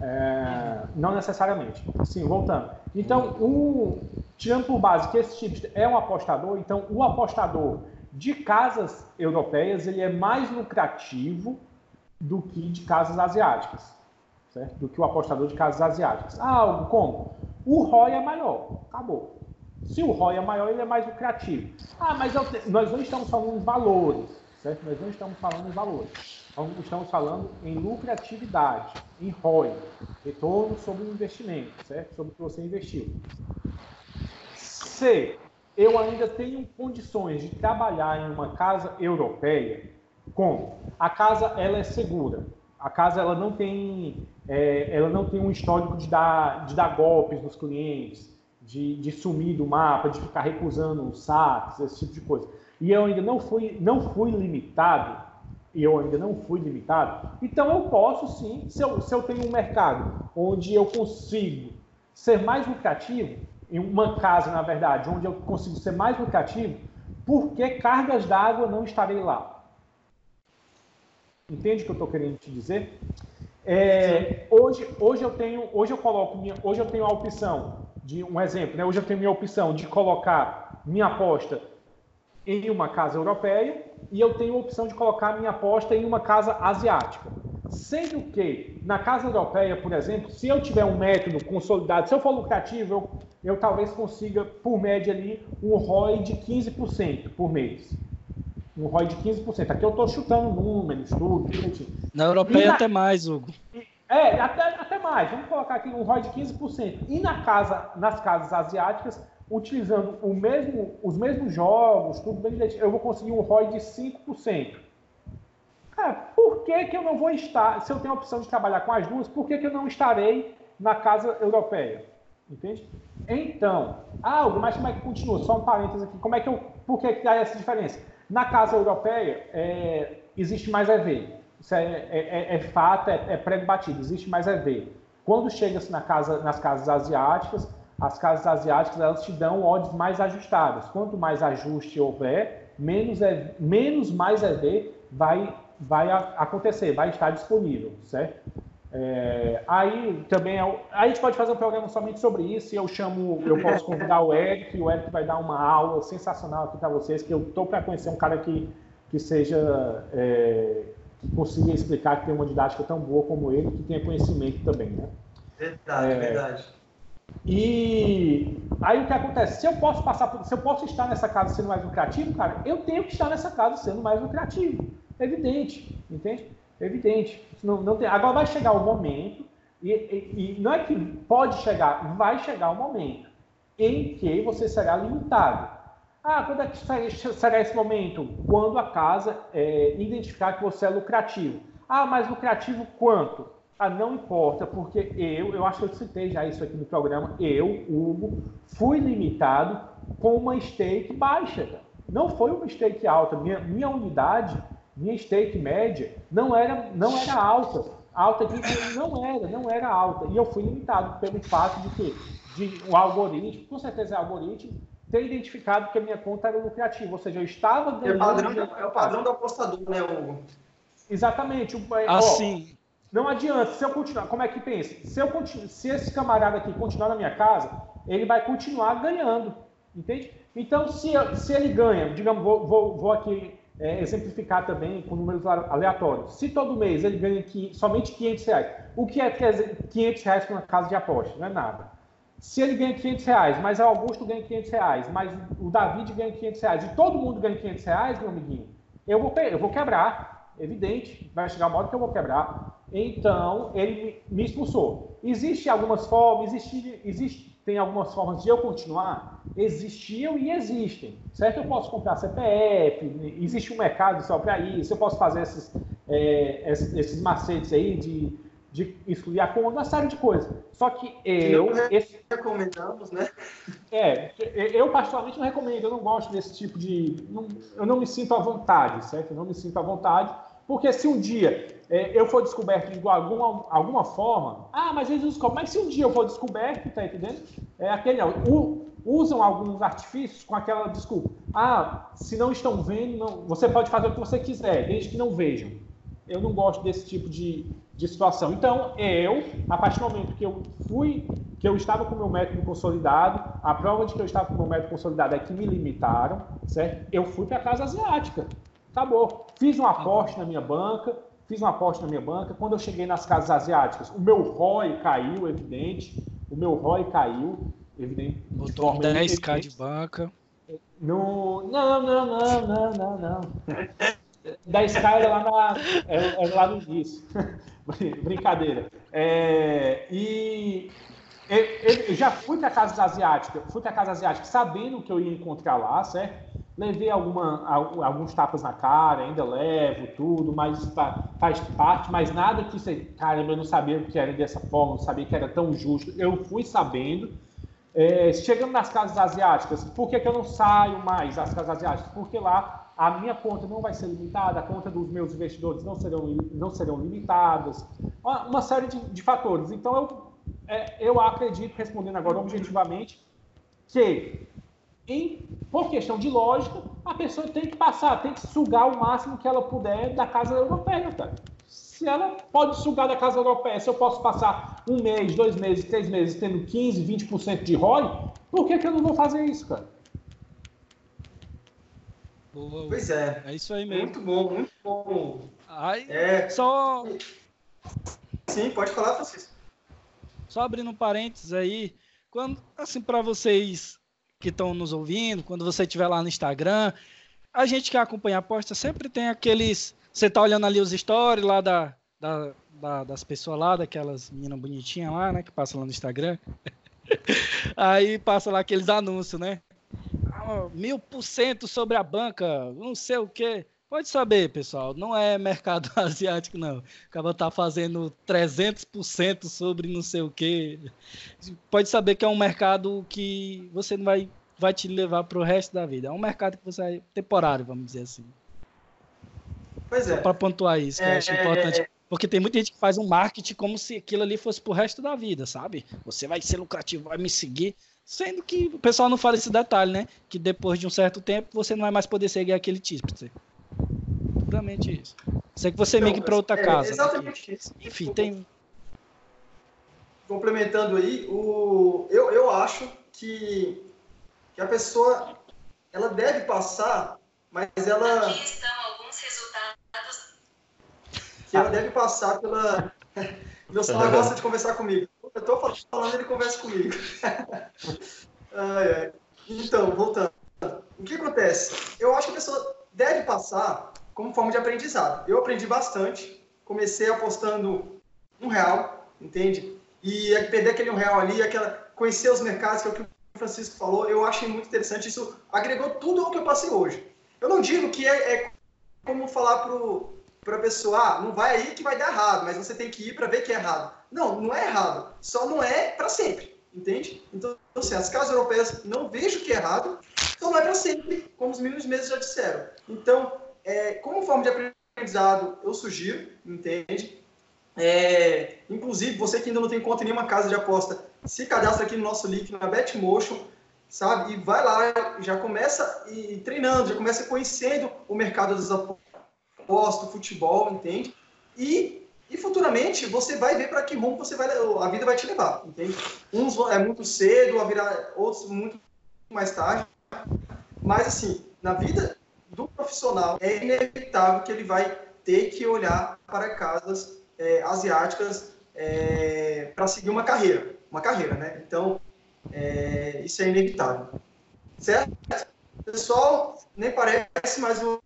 É, não necessariamente. Sim, voltando. Então, o, tirando por base que esse tipo é um apostador, então o apostador de casas europeias ele é mais lucrativo do que de casas asiáticas, certo? Do que o apostador de casas asiáticas. Ah, como? O ROI é maior. Acabou. Se o ROI é maior, ele é mais lucrativo. Ah, mas te... nós não estamos falando em valores certo? Nós não estamos falando em valores, estamos falando em lucratividade, em ROI, retorno sobre o investimento, certo? Sobre o que você investiu. Se eu ainda tenho condições de trabalhar em uma casa europeia, como a casa ela é segura, a casa ela não tem, é, ela não tem um histórico de dar, de dar golpes nos clientes, de, de sumir do mapa, de ficar recusando os saques, esse tipo de coisa e eu ainda não fui, não fui limitado, e eu ainda não fui limitado, então eu posso sim, se eu, se eu tenho um mercado onde eu consigo ser mais lucrativo, em uma casa, na verdade, onde eu consigo ser mais lucrativo, por que cargas d'água não estarei lá? Entende o que eu estou querendo te dizer? É, hoje, hoje eu tenho, hoje eu coloco minha, hoje eu tenho a opção de um exemplo, né? Hoje eu tenho minha opção de colocar minha aposta em uma casa europeia e eu tenho a opção de colocar minha aposta em uma casa asiática. Sendo que, na casa europeia, por exemplo, se eu tiver um método consolidado, se eu for lucrativo, eu, eu talvez consiga, por média ali, um ROI de 15% por mês. Um ROI de 15%. Aqui eu estou chutando números, tudo, direitinho. Na europeia na... até mais, Hugo. É, até, até mais. Vamos colocar aqui um ROI de 15%. E na casa, nas casas asiáticas, utilizando mesmo, os mesmos jogos, tudo bem direitinho, eu vou conseguir um ROI de 5%. Cara, por que, que eu não vou estar, se eu tenho a opção de trabalhar com as duas, por que, que eu não estarei na casa europeia? Entende? Então, algo, mas como é que continua? Só um parênteses aqui. Como é que eu, por que, que há essa diferença? Na casa europeia, é, existe mais EV. Isso é, é, é, é fato, é, é pré-batido, existe mais EV. Quando chega-se na casa, nas casas asiáticas, as casas asiáticas elas te dão odds mais ajustadas. Quanto mais ajuste houver, menos, é, menos mais EV vai, vai acontecer, vai estar disponível, certo? É, aí também é, a gente pode fazer um programa somente sobre isso e eu chamo, eu posso convidar o Eric, o Eric vai dar uma aula sensacional aqui para vocês, que eu estou para conhecer um cara que, que seja é, que consiga explicar que tem uma didática tão boa como ele, que tenha conhecimento também, né? Verdade, é, verdade. E aí o que acontece? Se eu posso passar por, se eu posso estar nessa casa sendo mais lucrativo, cara, eu tenho que estar nessa casa sendo mais lucrativo. Evidente, entende? Evidente. Não, não tem... Agora vai chegar o momento, e, e, e não é que pode chegar, vai chegar o momento em que você será limitado. Ah, quando é que será esse momento? Quando a casa é, identificar que você é lucrativo. Ah, mas lucrativo quanto? Ah, não importa, porque eu, eu acho que eu citei já isso aqui no programa, eu, Hugo, fui limitado com uma stake baixa. Não foi uma stake alta. Minha, minha unidade minha stake média não era, não era alta. Alta aqui não era, não era alta. E eu fui limitado pelo fato de que de, o algoritmo, com certeza é o algoritmo, ter identificado que a minha conta era lucrativa. Ou seja, eu estava ganhando. É, padrão, é o padrão do apostador, né, Hugo? Exatamente. Assim. Não adianta, se eu continuar, como é que pensa? Se, eu continuo, se esse camarada aqui continuar na minha casa, ele vai continuar ganhando. Entende? Então, se, se ele ganha, digamos, vou, vou, vou aqui é, exemplificar também com números aleatórios. Se todo mês ele ganha aqui, somente 500 reais, o que é 500 reais para uma casa de aposta? Não é nada. Se ele ganha 500 reais, mas o Augusto ganha 500 reais, mas o David ganha 500 reais, e todo mundo ganha 500 reais, meu amiguinho, eu vou, eu vou quebrar, evidente, vai chegar uma hora que eu vou quebrar. Então, ele me expulsou. Existe algumas formas, existe, existe tem algumas formas de eu continuar? Existiam e existem, certo? Eu posso comprar CPF, existe um mercado só para isso, eu posso fazer esses, é, esses macetes aí de, de excluir a conta, uma série de coisas. Só que eu... Não esse, recomendamos, né? É, eu particularmente não recomendo, eu não gosto desse tipo de... Não, eu não me sinto à vontade, certo? Eu não me sinto à vontade, porque se um dia é, eu for descoberto de alguma, alguma forma, ah, mas eles descobrem, mas se um dia eu for descoberto, tá entendendo? É aquele, o, usam alguns artifícios com aquela desculpa. Ah, se não estão vendo, não, você pode fazer o que você quiser, desde que não vejam. Eu não gosto desse tipo de, de situação. Então, eu, a partir do momento que eu fui, que eu estava com o meu método consolidado, a prova de que eu estava com o meu método consolidado é que me limitaram, certo? Eu fui para a casa asiática. Acabou. Fiz um aporte na minha banca, fiz um aporte na minha banca. Quando eu cheguei nas casas asiáticas, o meu ROI caiu, evidente. O meu ROI caiu, evidente. Botou 10k de banca. No... Não, não, não, não, não, não. 10k era lá, na... era lá no início. Brincadeira. É... E eu, já fui para casa asiática, fui para casa asiática sabendo que eu ia encontrar lá, certo? Levei alguma, alguns tapas na cara, ainda levo tudo, mas faz parte, mas nada que você, caramba, eu não sabia que era dessa forma, não sabia que era tão justo. Eu fui sabendo. É, chegando nas casas asiáticas, por que, que eu não saio mais das casas asiáticas? Porque lá a minha conta não vai ser limitada, a conta dos meus investidores não serão, não serão limitadas, uma, uma série de, de, fatores. Então, eu, é, eu acredito, respondendo agora objetivamente, que em, por questão de lógica, a pessoa tem que passar, tem que sugar o máximo que ela puder da casa europeia, cara. Se ela pode sugar da casa europeia, se eu posso passar um mês, dois meses, três meses tendo 15, 20% de ROI, por que, que eu não vou fazer isso, cara? Boa, pois é. É isso aí mesmo. Muito bom, muito bom. Ai, é... Só. Sim, pode falar, Francisco. Só abrindo um parênteses aí, quando, assim, para vocês que estão nos ouvindo, quando você estiver lá no Instagram. A gente que acompanha a aposta sempre tem aqueles. Você tá olhando ali os stories lá da, da, da das pessoas lá, daquelas meninas bonitinhas lá, né? Que passam lá no Instagram. Aí passa lá aqueles anúncios, né? Mil por cento sobre a banca, não sei o quê. Pode saber, pessoal, não é mercado asiático, não. Acaba tá fazendo 300% sobre não sei o quê. Pode saber que é um mercado que você não vai, vai te levar para o resto da vida. É um mercado que você é temporário, vamos dizer assim. Pois é. Para pontuar isso, que é, eu acho importante. É, é, porque tem muita gente que faz um marketing como se aquilo ali fosse pro resto da vida, sabe? Você vai ser lucrativo, vai me seguir. Sendo que o pessoal não fala esse detalhe, né? Que depois de um certo tempo você não vai mais poder seguir aquele tipo puramente isso. Sei que você então, migue para outra é, casa. Exatamente né? isso. Enfim, tem. complementando aí, o, eu, eu acho que, que a pessoa ela deve passar, mas ela. Aqui estão alguns resultados. Que ela deve passar pela. Meu celular gosta de conversar comigo. Eu estou falando, ele conversa comigo. Então, voltando. O que acontece? Eu acho que a pessoa deve passar como forma de aprendizado. Eu aprendi bastante. Comecei apostando um real, entende? E perder aquele um real ali, aquela, conhecer os mercados, que é o que o Francisco falou, eu achei muito interessante. Isso agregou tudo ao que eu passei hoje. Eu não digo que é, é como falar para a pessoa, ah, não vai aí que vai dar errado, mas você tem que ir para ver que é errado. Não, não é errado. Só não é para sempre, entende? Então, assim, as casas europeias não vejo que é errado, só não é para sempre, como os meninos meses já disseram. Então, é, como forma de aprendizado, eu sugiro, entende? É, inclusive, você que ainda não tem conta em nenhuma casa de aposta, se cadastra aqui no nosso link na Betmotion, sabe? E vai lá, já começa e, treinando, já começa conhecendo o mercado das apostas, futebol, entende? E, e futuramente você vai ver para que rumo você vai, a vida vai te levar, entende? Uns é muito cedo, a virar, outros muito mais tarde. Mas assim, na vida do profissional é inevitável que ele vai ter que olhar para casas é, asiáticas é, para seguir uma carreira, uma carreira, né? Então é, isso é inevitável, certo? Pessoal, nem parece, mas o,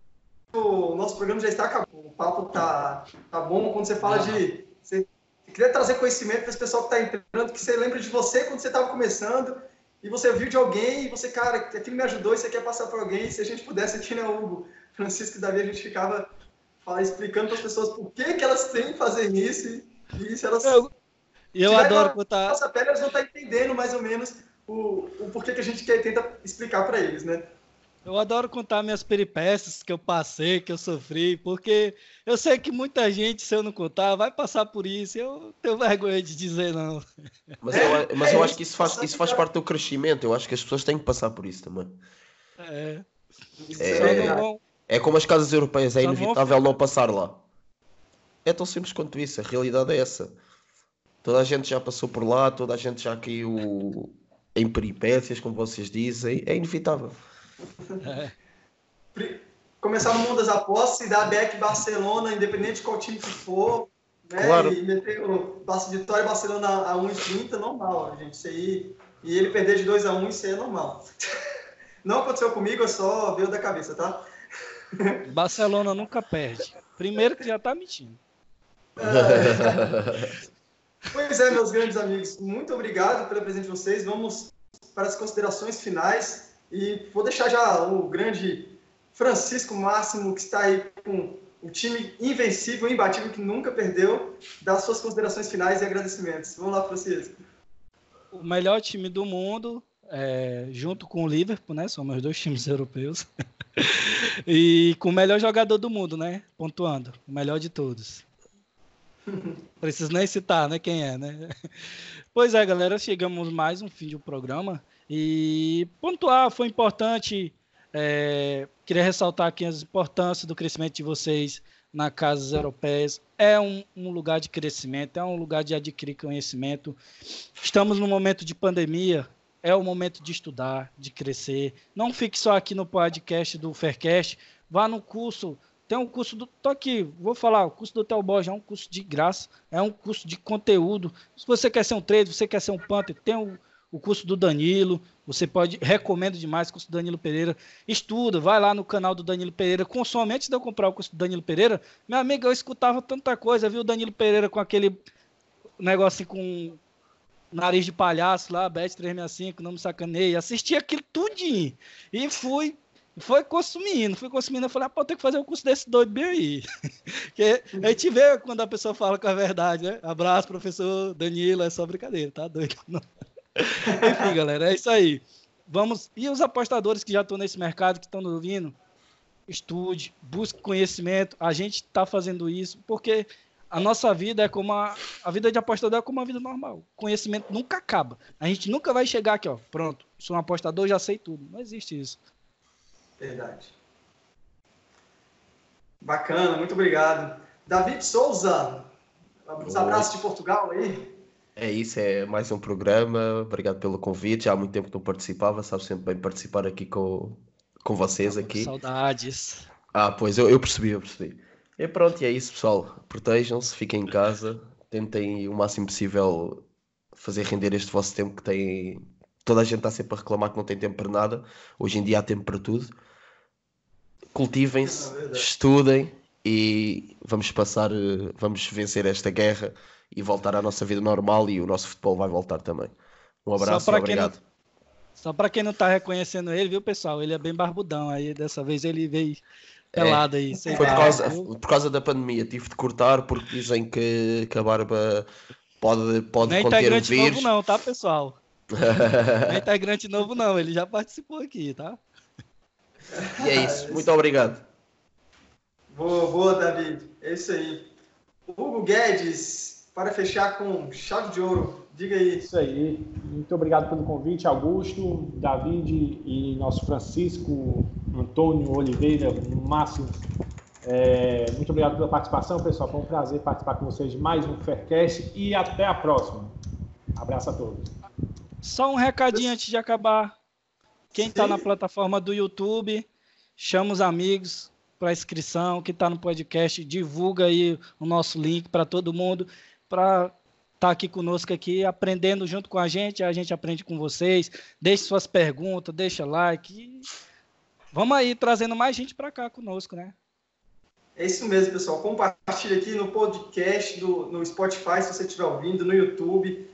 o nosso programa já está acabando. O papo tá tá bom quando você fala de você queria trazer conhecimento para esse pessoal que está entrando, que você lembra de você quando você estava começando e você viu de alguém e você, cara, aquilo me ajudou e você quer passar para alguém. Se a gente pudesse aqui, né, Hugo, Francisco e Davi, a gente ficava fala, explicando para as pessoas por que, que elas têm que fazer isso e, e se elas. Eu, eu adoro contar. Nossa pele, elas vão estar entendendo mais ou menos o, o porquê que a gente quer, tenta explicar para eles, né? Eu adoro contar minhas peripécias que eu passei, que eu sofri, porque eu sei que muita gente, se eu não contar, vai passar por isso. Eu tenho vergonha de dizer não. Mas eu, mas eu acho que isso faz, isso faz parte do crescimento. Eu acho que as pessoas têm que passar por isso também. É. É, é como as casas europeias, é inevitável não passar lá. É tão simples quanto isso. A realidade é essa. Toda a gente já passou por lá, toda a gente já caiu em peripécias, como vocês dizem. É inevitável. É. Começar no mundo das apostas e dar back Barcelona, independente de qual time que for, né? Claro. E meter o Vitória Barcelona a 1,30, normal, gente. Isso aí. E ele perder de 2 a 1 isso aí é normal. Não aconteceu comigo, é só veio da cabeça, tá? Barcelona nunca perde. Primeiro que já tá mentindo. É. Pois é, meus grandes amigos, muito obrigado pelo presente de vocês. Vamos para as considerações finais. E vou deixar já o grande Francisco Máximo, que está aí com o time invencível, imbatível, que nunca perdeu, dar suas considerações finais e agradecimentos. Vamos lá, Francisco. O melhor time do mundo, é, junto com o Liverpool, né? São meus dois times europeus. e com o melhor jogador do mundo, né? Pontuando. O melhor de todos. Preciso nem citar, né? Quem é, né? Pois é, galera, chegamos mais um fim do programa. E pontuar foi importante. É, queria ressaltar aqui as importâncias do crescimento de vocês na casas europeias. É um, um, lugar de crescimento, é um lugar de adquirir conhecimento. Estamos num momento de pandemia, é o momento de estudar, de crescer. Não fique só aqui no podcast do Faircast, vá no curso. Tem um curso do. Tô aqui, vou falar, o curso do Hotel Borges é um curso de graça, é um curso de conteúdo. Se você quer ser um trader, você quer ser um punter, tem um o curso do Danilo. Você pode, recomendo demais o curso do Danilo Pereira. Estuda, vai lá no canal do Danilo Pereira. Consome, antes de eu comprar o curso do Danilo Pereira, meu amigo, eu escutava tanta coisa, viu o Danilo Pereira com aquele negócio assim, com nariz de palhaço lá, Bet 365, não me sacaneia. Assisti aquilo tudinho. E fui foi consumindo, fui consumindo. Eu falei, ah, pô, tem que fazer um curso desse doido bem aí. que a gente vê quando a pessoa fala com a verdade, né? Abraço, professor Danilo, é só brincadeira, tá doido? Não. Enfim, galera, é isso aí. Vamos. E os apostadores que já estão nesse mercado, que estão nos ouvindo, estude, busque conhecimento. A gente está fazendo isso porque a nossa vida é como a, a vida de apostador é como uma vida normal. Conhecimento nunca acaba. A gente nunca vai chegar aqui, ó, pronto. Sou um apostador, já sei tudo. Não existe isso. Verdade. Bacana, muito obrigado. David Souza, os abraços de Portugal aí. É isso, é mais um programa. Obrigado pelo convite. Já há muito tempo que não participava, sabe sempre bem participar aqui com, com vocês aqui. Saudades. Ah, pois eu, eu percebi, eu percebi. E pronto, e é isso, pessoal. Protejam-se, fiquem em casa, tentem o máximo possível fazer render este vosso tempo que tem. Toda a gente está sempre a reclamar que não tem tempo para nada. Hoje em dia há tempo para tudo. Cultivem-se, É estudem e vamos passar, eh, vamos vencer esta guerra e voltar à nossa vida normal e o nosso futebol vai voltar também. Um abraço e quem não- obrigado. Só pra quem não tá reconhecendo ele, viu, pessoal? Ele é bem barbudão. Aí dessa vez ele veio pelado aí. É. Foi por causa, por causa da pandemia, tive de cortar porque dizem que, que a barba pode, pode Não é conter o integrante vírus. novo, não, tá, pessoal? Não é integrante novo, não. Ele já participou aqui, tá? E é isso. Muito obrigado. Boa, boa, David. É isso aí. Hugo Guedes, para fechar com chave de ouro, diga aí. Isso aí. Muito obrigado pelo convite, Augusto, David e nosso Francisco, Antônio Oliveira, Márcio. É, muito obrigado pela participação, pessoal. Foi um prazer participar com vocês de mais um Faircast e até a próxima. Abraço a todos. Só um recadinho antes de acabar. Quem tá Sim. na plataforma do YouTube, chama os amigos para inscrição. Quem tá no podcast, divulga aí o nosso link para todo mundo, para estar aqui conosco aqui, aprendendo junto com a gente. A gente aprende com vocês. Deixe suas perguntas, deixa like. Vamos aí trazendo mais gente para cá conosco, né? É isso mesmo, pessoal. Compartilhe aqui no podcast, do, no Spotify, se você estiver ouvindo, no YouTube.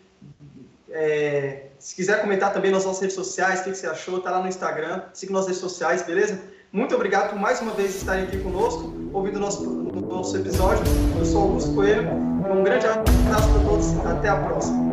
É, se quiser comentar também nas nossas redes sociais, o que, que você achou, tá lá no Instagram. Siga nossas redes sociais, beleza? Muito obrigado por mais uma vez estarem aqui conosco, ouvindo o nosso, nosso episódio. Eu sou Augusto Coelho. Um grande abraço para todos. Até a próxima.